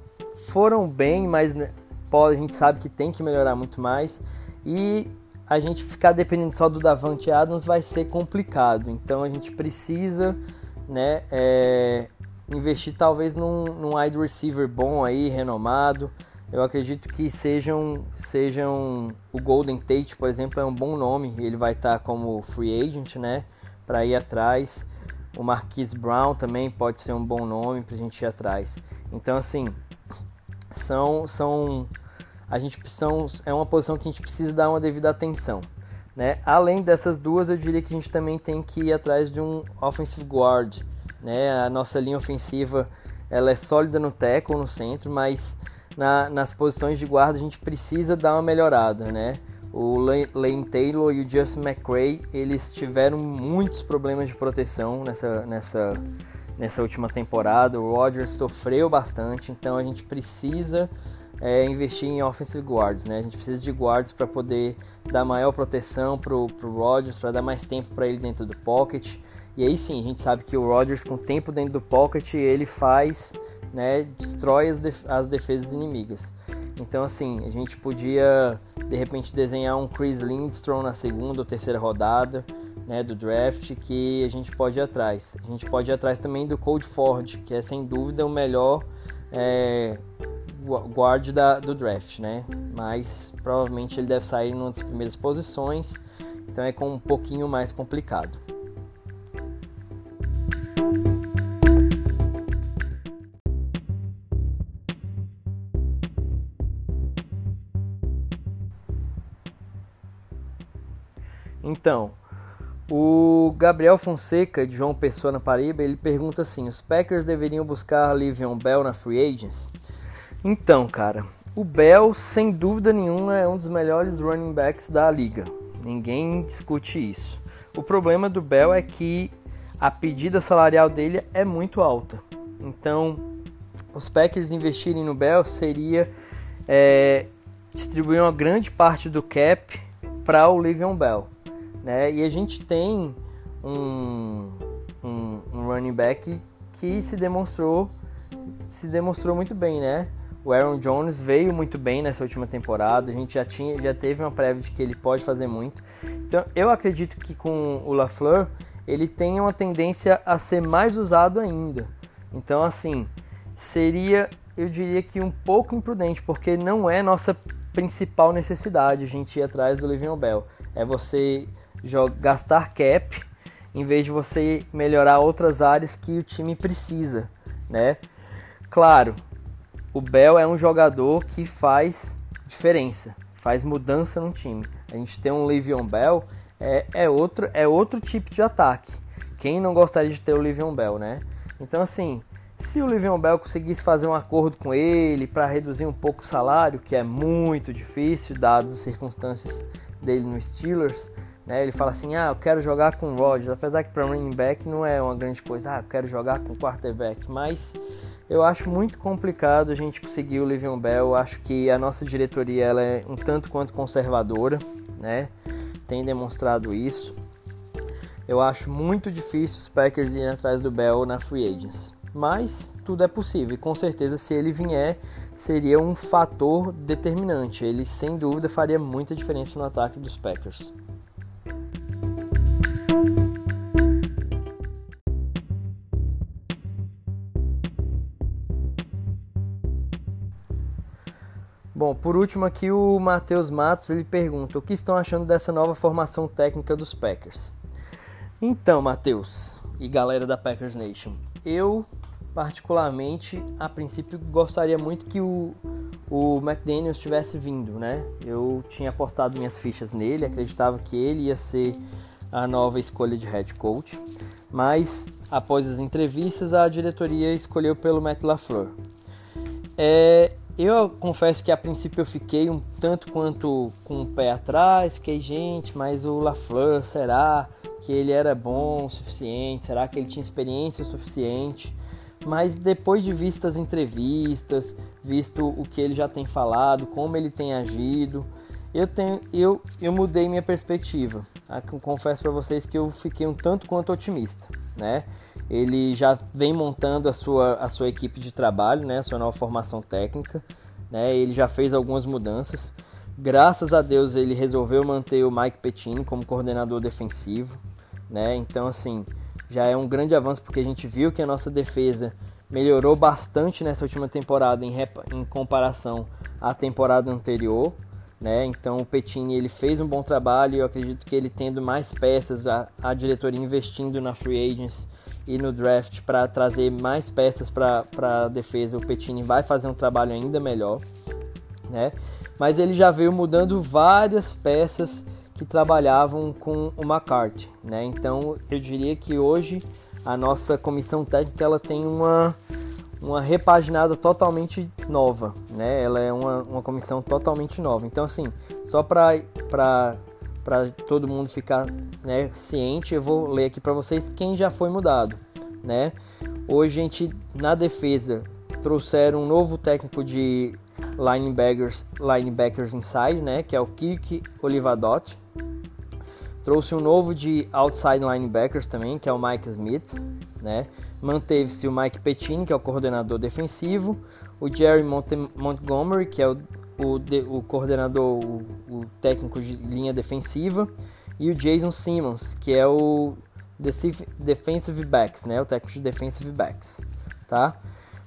foram bem, mas né, a gente sabe que tem que melhorar muito mais e a gente ficar dependendo só do Davante Adams vai ser complicado. Então a gente precisa, né, é, investir talvez num, num wide receiver bom aí, renomado. Eu acredito que sejam, sejam o Golden Tate, por exemplo, é um bom nome. Ele vai estar tá como free agent, né? Para ir atrás. O Marquise Brown também pode ser um bom nome para a gente ir atrás. Então, assim, são, são, a gente são, é uma posição que a gente precisa dar uma devida atenção. Né? Além dessas duas, eu diria que a gente também tem que ir atrás de um offensive guard. Né? A nossa linha ofensiva ela é sólida no tackle, no centro, mas na, nas posições de guarda a gente precisa dar uma melhorada, né? O Lane Taylor e o Justin McRae, eles tiveram muitos problemas de proteção nessa, nessa, nessa última temporada. O Rodgers sofreu bastante, então a gente precisa é, investir em offensive guards, né? A gente precisa de guards para poder dar maior proteção pro, pro Rodgers, para dar mais tempo para ele dentro do pocket. E aí sim, a gente sabe que o Rodgers com tempo dentro do pocket, ele faz né, destrói as, def as defesas inimigas. Então, assim, a gente podia de repente desenhar um Chris Lindstrom na segunda ou terceira rodada né, do draft que a gente pode ir atrás. A gente pode ir atrás também do Cold Ford, que é sem dúvida o melhor é, guard da, do draft, né? Mas provavelmente ele deve sair numa das primeiras posições, então é com um pouquinho mais complicado. Então, o Gabriel Fonseca, de João Pessoa na Paraíba, ele pergunta assim: os Packers deveriam buscar Livion Bell na Free Agents? Então, cara, o Bell, sem dúvida nenhuma, é um dos melhores running backs da liga. Ninguém discute isso. O problema do Bell é que a pedida salarial dele é muito alta. Então, os Packers investirem no Bell seria é, distribuir uma grande parte do cap para o Livion Bell. Né? E a gente tem um, um, um running back que se demonstrou se demonstrou muito bem, né? O Aaron Jones veio muito bem nessa última temporada. A gente já tinha, já teve uma prévia de que ele pode fazer muito. Então, eu acredito que com o Lafleur ele tem uma tendência a ser mais usado ainda. Então, assim, seria, eu diria que um pouco imprudente, porque não é nossa principal necessidade a gente ir atrás do Le'Veon Bell. É você gastar cap em vez de você melhorar outras áreas que o time precisa, né? Claro, o Bell é um jogador que faz diferença, faz mudança no time. A gente tem um Le'Veon Bell é, é outro é outro tipo de ataque. Quem não gostaria de ter o Le'Veon Bell, né? Então assim, se o Le'Veon Bell conseguisse fazer um acordo com ele para reduzir um pouco o salário, que é muito difícil dadas as circunstâncias dele no Steelers, Né? Ele fala assim, ah, eu quero jogar com o Rodgers, apesar que para running back não é uma grande coisa, ah, eu quero jogar com quarterback, mas eu acho muito complicado a gente conseguir o Livion Bell. Eu acho que a nossa diretoria ela é um tanto quanto conservadora, né? Tem demonstrado isso. Eu acho muito difícil os Packers irem atrás do Bell na free agents. Mas tudo é possível e com certeza se ele vier seria um fator determinante. Ele sem dúvida faria muita diferença no ataque dos Packers. Bom, por último aqui o Matheus Matos ele pergunta o que estão achando dessa nova formação técnica dos Packers. Então, Matheus e galera da Packers Nation, eu particularmente a princípio gostaria muito que o, o McDaniels tivesse vindo, né? Eu tinha apostado minhas fichas nele, acreditava que ele ia ser a nova escolha de head coach, mas após as entrevistas a diretoria escolheu pelo Matt LaFleur. É, eu confesso que a princípio eu fiquei um tanto quanto com o pé atrás, fiquei, gente, mas o LaFleur, será que ele era bom o suficiente? Será que ele tinha experiência o suficiente? Mas depois de vistas entrevistas, visto o que ele já tem falado, como ele tem agido, eu tenho eu, eu mudei minha perspectiva. Confesso para vocês que eu fiquei um tanto quanto otimista, né? Ele já vem montando a sua, a sua equipe de trabalho, né? A sua nova formação técnica, né? Ele já fez algumas mudanças. Graças a Deus ele resolveu manter o Mike Pettine como coordenador defensivo, né? Então assim, já é um grande avanço porque a gente viu que a nossa defesa melhorou bastante nessa última temporada em, em comparação à temporada anterior. Né? Então o Petini ele fez um bom trabalho eu acredito que ele tendo mais peças, a, a diretoria investindo na free agents e no draft para trazer mais peças para a defesa, o Petini vai fazer um trabalho ainda melhor. Né? Mas ele já veio mudando várias peças que trabalhavam com o McCarthy. Né? Então eu diria que hoje a nossa comissão técnica ela tem uma uma repaginada totalmente nova, né? Ela é uma, uma comissão totalmente nova. Então, assim, só para todo mundo ficar né, ciente, eu vou ler aqui para vocês quem já foi mudado, né? Hoje a gente, na defesa, trouxeram um novo técnico de linebackers, linebackers inside, né? Que é o Kirk Olivadot. Trouxe um novo de outside linebackers também, que é o Mike Smith, né? Manteve-se o Mike Pettine, que é o coordenador defensivo, o Jerry Mont Montgomery, que é o, o, o coordenador, o, o, técnico de linha defensiva, e o Jason Simmons, que é o defensive backs, né, o técnico de defensive backs, tá?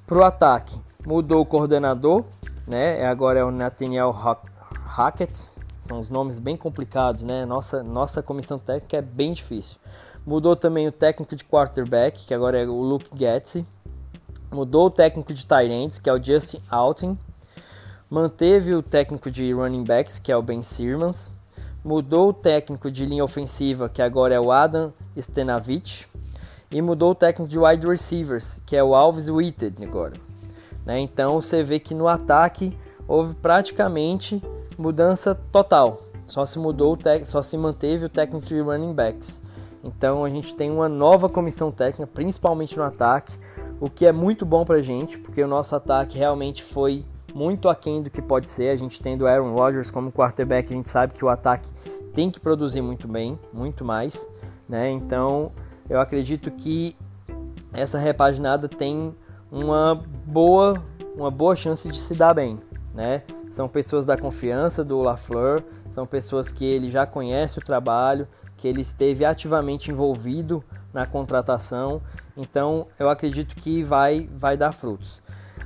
Pro ataque, mudou o coordenador, né? Agora é o Nathaniel Hackett. São os nomes bem complicados, né? Nossa, nossa comissão técnica é bem difícil. Mudou também o técnico de quarterback, que agora é o Luke Getz. Mudou o técnico de tight que é o Justin Alton. Manteve o técnico de running backs, que é o Ben Sirmans. Mudou o técnico de linha ofensiva, que agora é o Adam Stenavich. E mudou o técnico de wide receivers, que é o Alves Witted agora. Né? Então você vê que no ataque houve praticamente mudança total. Só se mudou, só se manteve o técnico de running backs. Então a gente tem uma nova comissão técnica, principalmente no ataque, o que é muito bom pra gente, porque o nosso ataque realmente foi muito aquém do que pode ser. A gente tendo Aaron Rodgers como quarterback, a gente sabe que o ataque tem que produzir muito bem, muito mais, né? Então, eu acredito que essa repaginada tem uma boa, uma boa chance de se dar bem, né? São pessoas da confiança do LaFleur, são pessoas que ele já conhece o trabalho, que ele esteve ativamente envolvido na contratação. Então, eu acredito que vai, vai dar frutos.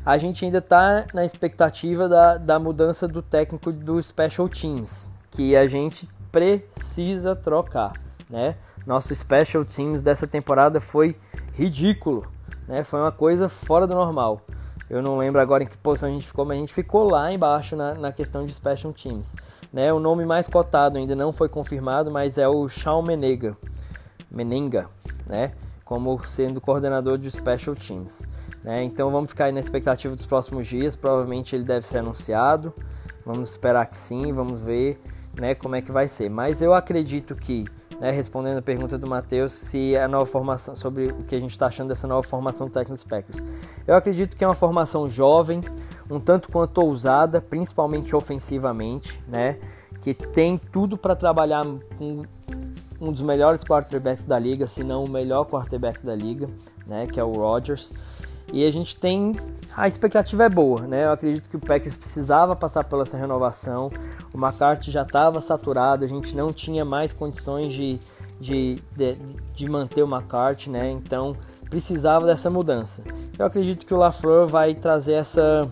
A gente ainda está na expectativa da, da mudança do técnico do Special Teams, que a gente precisa trocar, né? Nosso Special Teams dessa temporada foi ridículo, né? Foi uma coisa fora do normal. Eu não lembro agora em que posição a gente ficou, mas a gente ficou lá embaixo na, na questão de Special Teams. Né? O nome mais cotado ainda não foi confirmado, mas é o Shawn Menega, Menenga, né? como sendo coordenador de Special Teams. Né? Então vamos ficar aí na expectativa dos próximos dias. Provavelmente ele deve ser anunciado. Vamos esperar que sim, vamos ver. né, como é que vai ser. Mas eu acredito que, né, respondendo a pergunta do Matheus, se a nova formação, sobre o que a gente está achando dessa nova formação técnica dos Packers. Eu acredito que é uma formação jovem, um tanto quanto ousada, principalmente ofensivamente, né, que tem tudo para trabalhar com um dos melhores quarterbacks da liga, se não o melhor quarterback da liga, né, que é o Rodgers. E a gente tem. A expectativa é boa, né? Eu acredito que o Packers precisava passar pela essa renovação. O McCarthy já estava saturado, a gente não tinha mais condições de, de, de, de, manter o McCarthy, né? Então precisava dessa mudança. Eu acredito que o LaFleur vai trazer essa,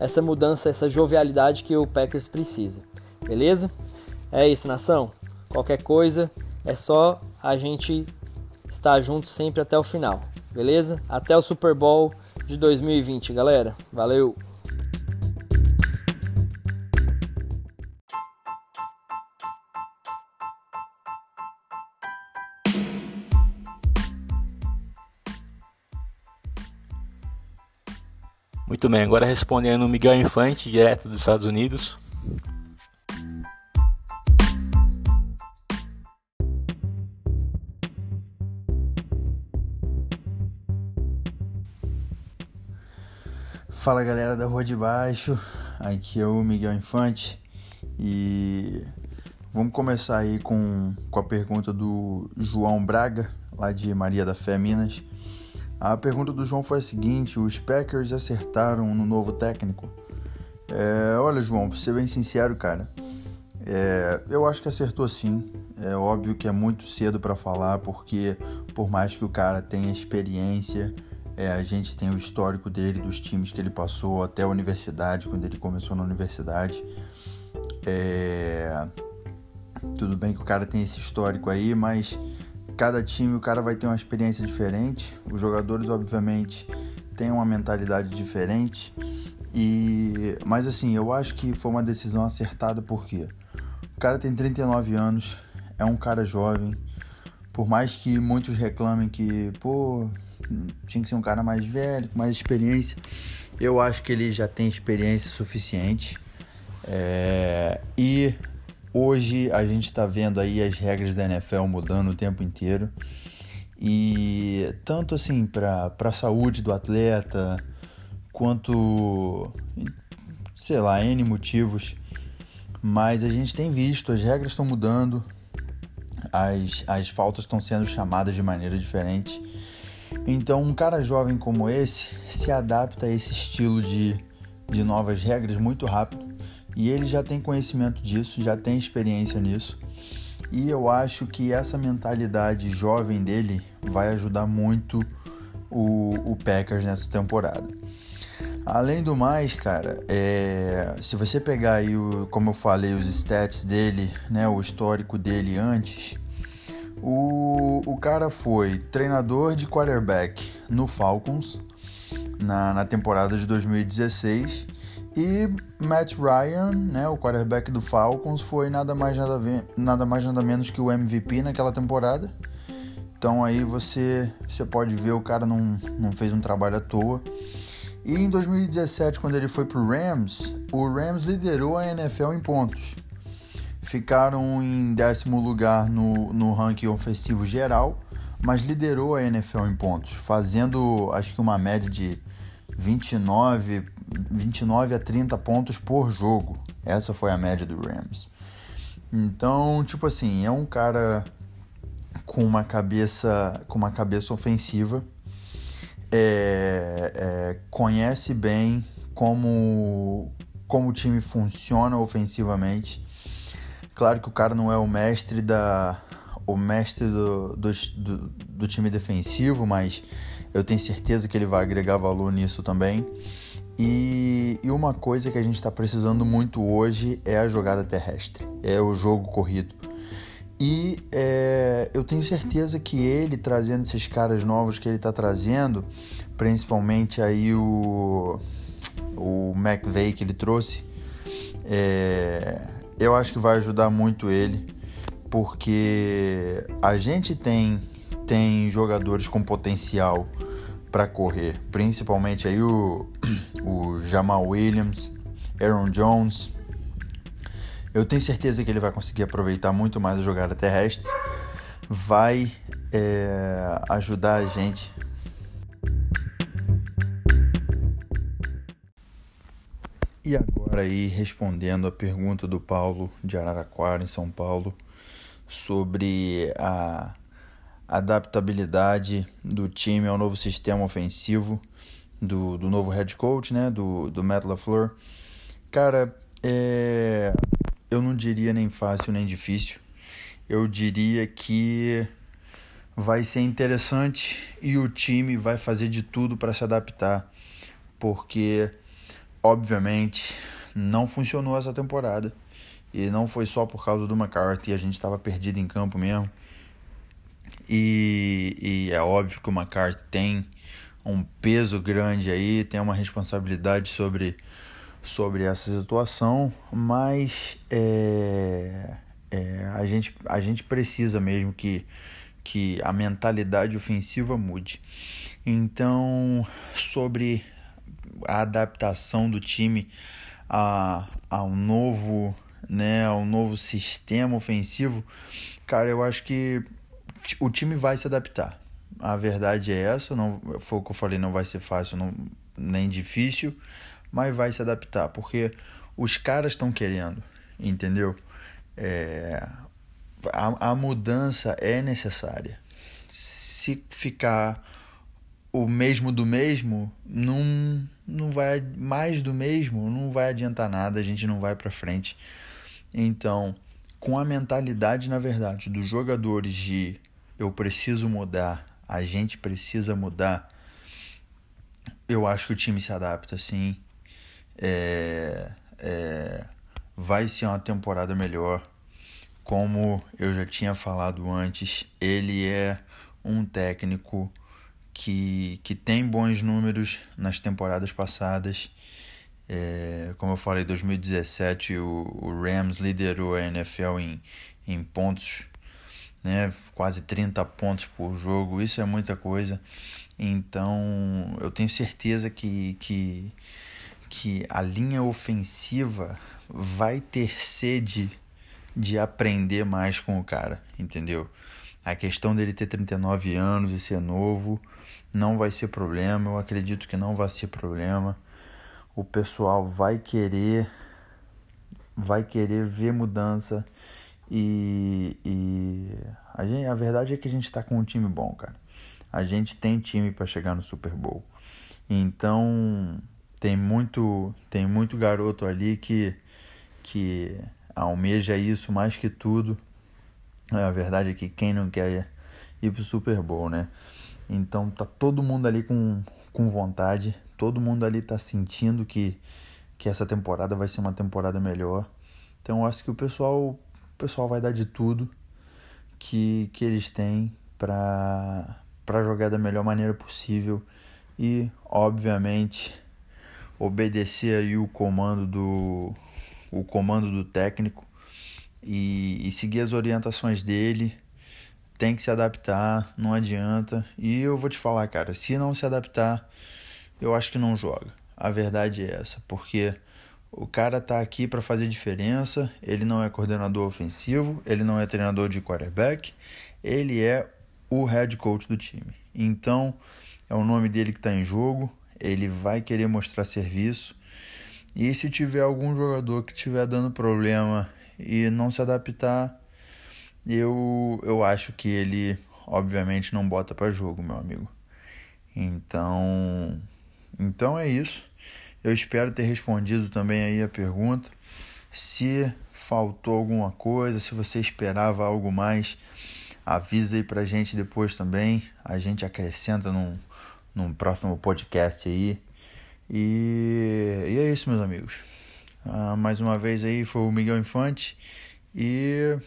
essa mudança, essa jovialidade que o Packers precisa. Beleza? É isso, nação. Qualquer coisa é só a gente estar junto sempre até o final beleza? Até o Super Bowl de 2020, galera. Valeu!
Muito bem, agora respondendo o Miguel Infante, direto dos Estados Unidos.
Fala galera da Rua de Baixo, aqui é o Miguel Infante e vamos começar aí com, com a pergunta do João Braga, lá de Maria da Fé, Minas. A pergunta do João foi a seguinte: os Packers acertaram no novo técnico? É, olha, João, pra ser bem sincero, cara, é, eu acho que acertou sim. É óbvio que é muito cedo para falar, porque por mais que o cara tenha experiência é, a gente tem o histórico dele, dos times que ele passou até a universidade, quando ele começou na universidade. É... Tudo bem que o cara tem esse histórico aí, mas cada time o cara vai ter uma experiência diferente. Os jogadores, obviamente, têm uma mentalidade diferente. E mas assim, eu acho que foi uma decisão acertada porque o cara tem 39 anos, é um cara jovem. Por mais que muitos reclamem que, pô, tinha que ser um cara mais velho, com mais experiência. Eu acho que ele já tem experiência suficiente. É... E hoje a gente está vendo aí as regras da NFL mudando o tempo inteiro. E tanto assim para a saúde do atleta, quanto, sei lá, N motivos. Mas a gente tem visto, as regras estão mudando, as, as faltas estão sendo chamadas de maneira diferente. Então, um cara jovem como esse se adapta a esse estilo de, de novas regras muito rápido e ele já tem conhecimento disso, já tem experiência nisso. E eu acho que essa mentalidade jovem dele vai ajudar muito o, o Packers nessa temporada. Além do mais, cara, é, se você pegar aí, o, como eu falei, os stats dele, né, o histórico dele antes, o, o cara foi treinador de quarterback no Falcons na, na temporada de 2016 e Matt Ryan, né, o quarterback do Falcons, foi nada mais nada, nada mais nada menos que o MVP naquela temporada. Então aí você, você pode ver o cara não, não fez um trabalho à toa. E em 2017, quando ele foi para o Rams, o Rams liderou a NFL em pontos ficaram em décimo lugar no, no ranking ofensivo geral, mas liderou a NFL em pontos, fazendo acho que uma média de 29, 29 a 30 pontos por jogo. Essa foi a média do Rams. Então, tipo assim, é um cara com uma cabeça com uma cabeça ofensiva, é, é, conhece bem como como o time funciona ofensivamente Claro que o cara não é o mestre da o mestre do, do, do, do time defensivo, mas eu tenho certeza que ele vai agregar valor nisso também. E, e uma coisa que a gente está precisando muito hoje é a jogada terrestre, é o jogo corrido. E é, eu tenho certeza que ele trazendo esses caras novos que ele está trazendo, principalmente aí o, o McVeigh que ele trouxe, é, eu acho que vai ajudar muito ele, porque a gente tem tem jogadores com potencial para correr, principalmente aí o, o Jamal Williams, Aaron Jones. Eu tenho certeza que ele vai conseguir aproveitar muito mais a jogada terrestre, vai é, ajudar a gente. E agora aí respondendo a pergunta do Paulo de Araraquara, em São Paulo, sobre a adaptabilidade do time ao novo sistema ofensivo do, do novo head coach, né, do, do Matt LaFleur. Cara, é, eu não diria nem fácil nem difícil. Eu diria que vai ser interessante e o time vai fazer de tudo para se adaptar, porque obviamente não funcionou essa temporada e não foi só por causa do McCarthy, a gente estava perdido em campo mesmo. E, e é óbvio que o McCarthy tem um peso grande aí, tem uma responsabilidade sobre, sobre essa situação, mas é, é, a, gente, a gente precisa mesmo que, que a mentalidade ofensiva mude. Então, sobre a adaptação do time a, a um novo né, um novo sistema ofensivo, cara, eu acho que o time vai se adaptar. A verdade é essa, não foi o que eu falei, não vai ser fácil, não, nem difícil, mas vai se adaptar, porque os caras estão querendo, entendeu? É, a, a mudança é necessária. Se ficar o mesmo do mesmo, não, não vai mais do mesmo, não vai adiantar nada, a gente não vai para frente. Então, com a mentalidade, na verdade, dos jogadores de eu preciso mudar, a gente precisa mudar, eu acho que o time se adapta, sim. É, é, vai ser uma temporada melhor. Como eu já tinha falado antes, ele é um técnico que, que tem bons números nas temporadas passadas. É, como eu falei, 2017 o, o Rams liderou a NFL em, em pontos né? Quase 30 pontos por jogo, isso é muita coisa. Então, eu tenho certeza que, que, que a linha ofensiva vai ter sede de aprender mais com o cara, entendeu? A questão dele ter 39 anos e ser novo não vai ser problema, eu acredito que não vai ser problema. O pessoal vai querer vai querer ver mudança e, e a, gente, a verdade é que a gente está com um time bom, cara. A gente tem time para chegar no Super Bowl. Então tem muito tem muito garoto ali que que almeja isso mais que tudo. A verdade é que quem não quer ir pro Super Bowl, né? Então tá todo mundo ali com, com vontade, todo mundo ali tá sentindo que, que essa temporada vai ser uma temporada melhor. Então eu acho que o pessoal pessoal vai dar de tudo que, que eles têm para jogar da melhor maneira possível e, obviamente, obedecer aí o comando do, o comando do técnico e, e seguir as orientações dele. Tem que se adaptar, não adianta. E eu vou te falar, cara, se não se adaptar, eu acho que não joga. A verdade é essa, porque o cara tá aqui para fazer diferença. Ele não é coordenador ofensivo, ele não é treinador de quarterback, ele é o head coach do time. Então, é o nome dele que está em jogo. Ele vai querer mostrar serviço. E se tiver algum jogador que estiver dando problema e não se adaptar, eu, eu acho que ele, obviamente, não bota para jogo, meu amigo. Então, então é isso. Eu espero ter respondido também aí a pergunta. Se faltou alguma coisa, se você esperava algo mais, avisa aí pra gente depois também. A gente acrescenta num, num próximo podcast aí. E, e é isso, meus amigos. Ah, mais uma vez aí foi o Miguel Infante e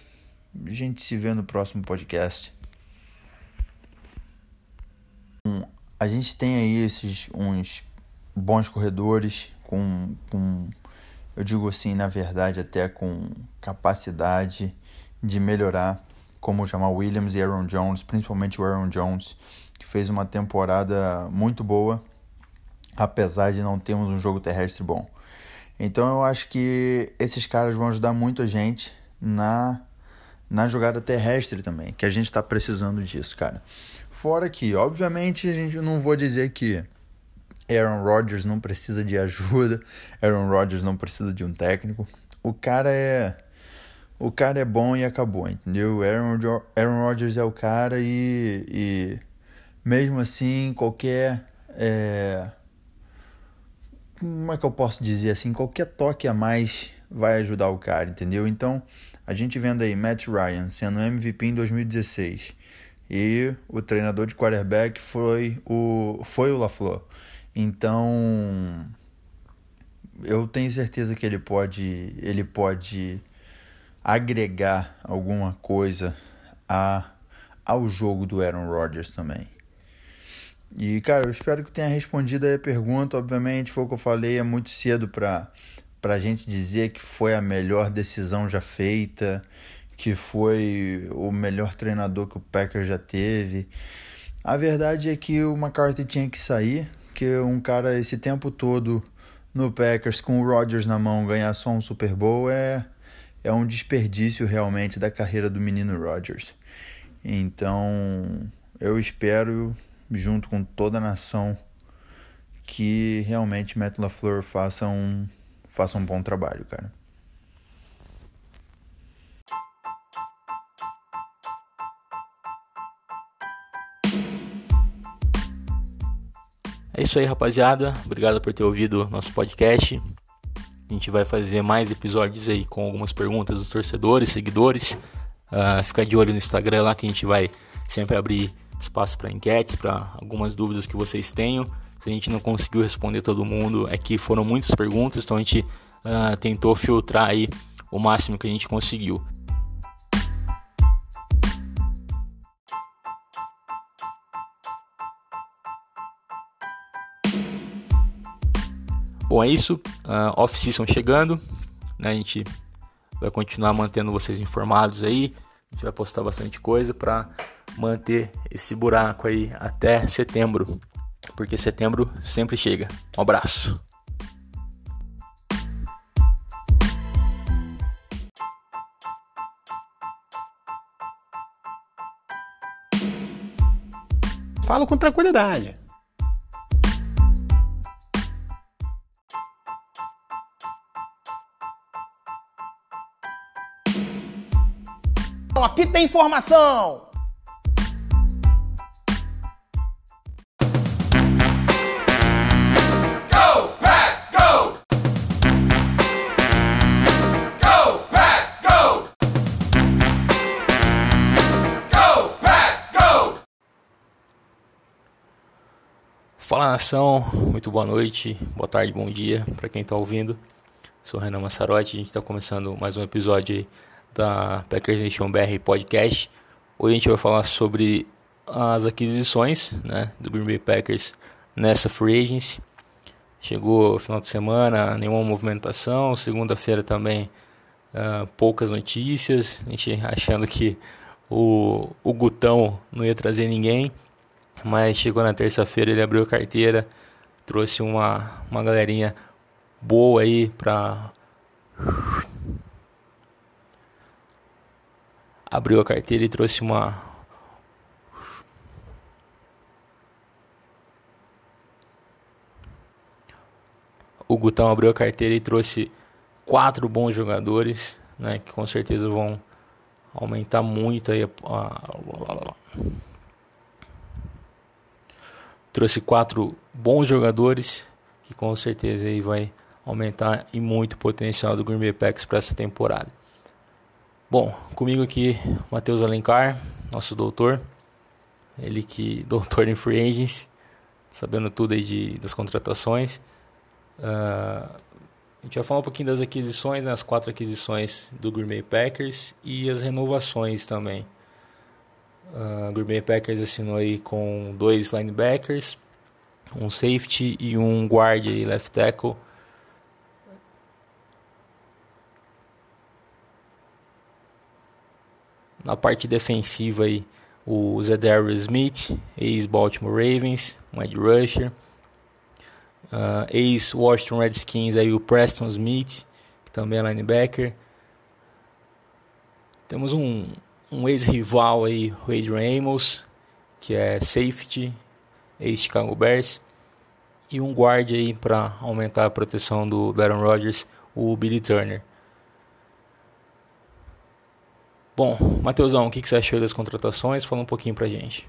a gente se vê no próximo podcast. A gente tem aí esses uns bons corredores, com, com, eu digo assim, na verdade, até com capacidade de melhorar, como o Jamal Williams e Aaron Jones, principalmente o Aaron Jones, que fez uma temporada muito boa, apesar de não termos um jogo terrestre bom. Então eu acho que esses caras vão ajudar muito a gente na, na jogada terrestre também, que a gente está precisando disso, cara. Fora que, obviamente, a gente não vou dizer que Aaron Rodgers não precisa de ajuda, Aaron Rodgers não precisa de um técnico. O cara é o cara é bom e acabou, entendeu? Aaron, Aaron Rodgers é o cara e, e mesmo assim qualquer é, como é que eu posso dizer assim, qualquer toque a mais vai ajudar o cara, entendeu? Então, a gente vendo aí Matt Ryan sendo MVP em 2016 e o treinador de quarterback foi o foi o LaFleur. Então, eu tenho certeza que ele pode ele pode agregar alguma coisa a, ao jogo do Aaron Rodgers também. E, cara, eu espero que tenha respondido a pergunta. Obviamente, foi o que eu falei, é muito cedo para a gente dizer que foi a melhor decisão já feita, que foi o melhor treinador que o Packers já teve. A verdade é que o McCarthy tinha que sair, que um cara esse tempo todo no Packers com o Rodgers na mão ganhar só um Super Bowl é, é um desperdício realmente da carreira do menino Rodgers. Então, eu espero junto com toda a nação, que realmente Matt LaFleur faça um, faça um bom trabalho, cara.
É isso aí, rapaziada. Obrigado por ter ouvido nosso podcast. A gente vai fazer mais episódios aí com algumas perguntas dos torcedores, seguidores. Uh, fica de olho no Instagram lá que a gente vai sempre abrir espaço para enquetes, para algumas dúvidas que vocês tenham. Se a gente não conseguiu responder todo mundo, é que foram muitas perguntas, então a gente uh, tentou filtrar aí o máximo que a gente conseguiu. Bom, é isso. Uh, Off-season chegando. Né? A gente vai continuar mantendo vocês informados aí. A gente vai postar bastante coisa para manter esse buraco aí até setembro, porque setembro sempre chega. Um abraço.
Falo com tranquilidade.
Aqui tem informação!
Fala nação, muito boa noite, boa tarde, bom dia para quem está ouvindo. Sou Renan Massarotti, a gente está começando mais um episódio da Packers Nation BR Podcast. Hoje a gente vai falar sobre as aquisições né, do Green Bay Packers nessa free agency. Chegou final de semana, nenhuma movimentação. Segunda-feira também uh, poucas notícias. A gente achando que o, o Gutão não ia trazer ninguém. Mas chegou na terça-feira, ele abriu a carteira, trouxe uma, uma galerinha boa aí pra. Abriu a carteira e trouxe uma. O Gutão abriu a carteira e trouxe quatro bons jogadores, né, que com certeza vão aumentar muito aí a, a trouxe quatro bons jogadores que com certeza aí vai aumentar e muito o potencial do Green Bay para essa temporada. Bom, comigo aqui Matheus Alencar, nosso doutor, ele que doutor em free agency, sabendo tudo aí de, das contratações. Uh, a gente vai falar um pouquinho das aquisições, né, as quatro aquisições do Bay Packers e as renovações também. Uh, Bay Packers assinou aí com dois linebackers, um safety e um guard left tackle. Na parte defensiva aí, o Zedarius Smith, ex-Baltimore Ravens, um edge rusher. uh, ex-Washington Redskins, aí o Preston Smith, que também é linebacker. Temos um, um ex-rival aí, Wade Ramos, que é safety, ex-Chicago Bears. E um guard aí para aumentar a proteção do Aaron Rodgers, o Billy Turner. Bom, Matheusão, o que você achou das contratações? Fala um pouquinho pra gente.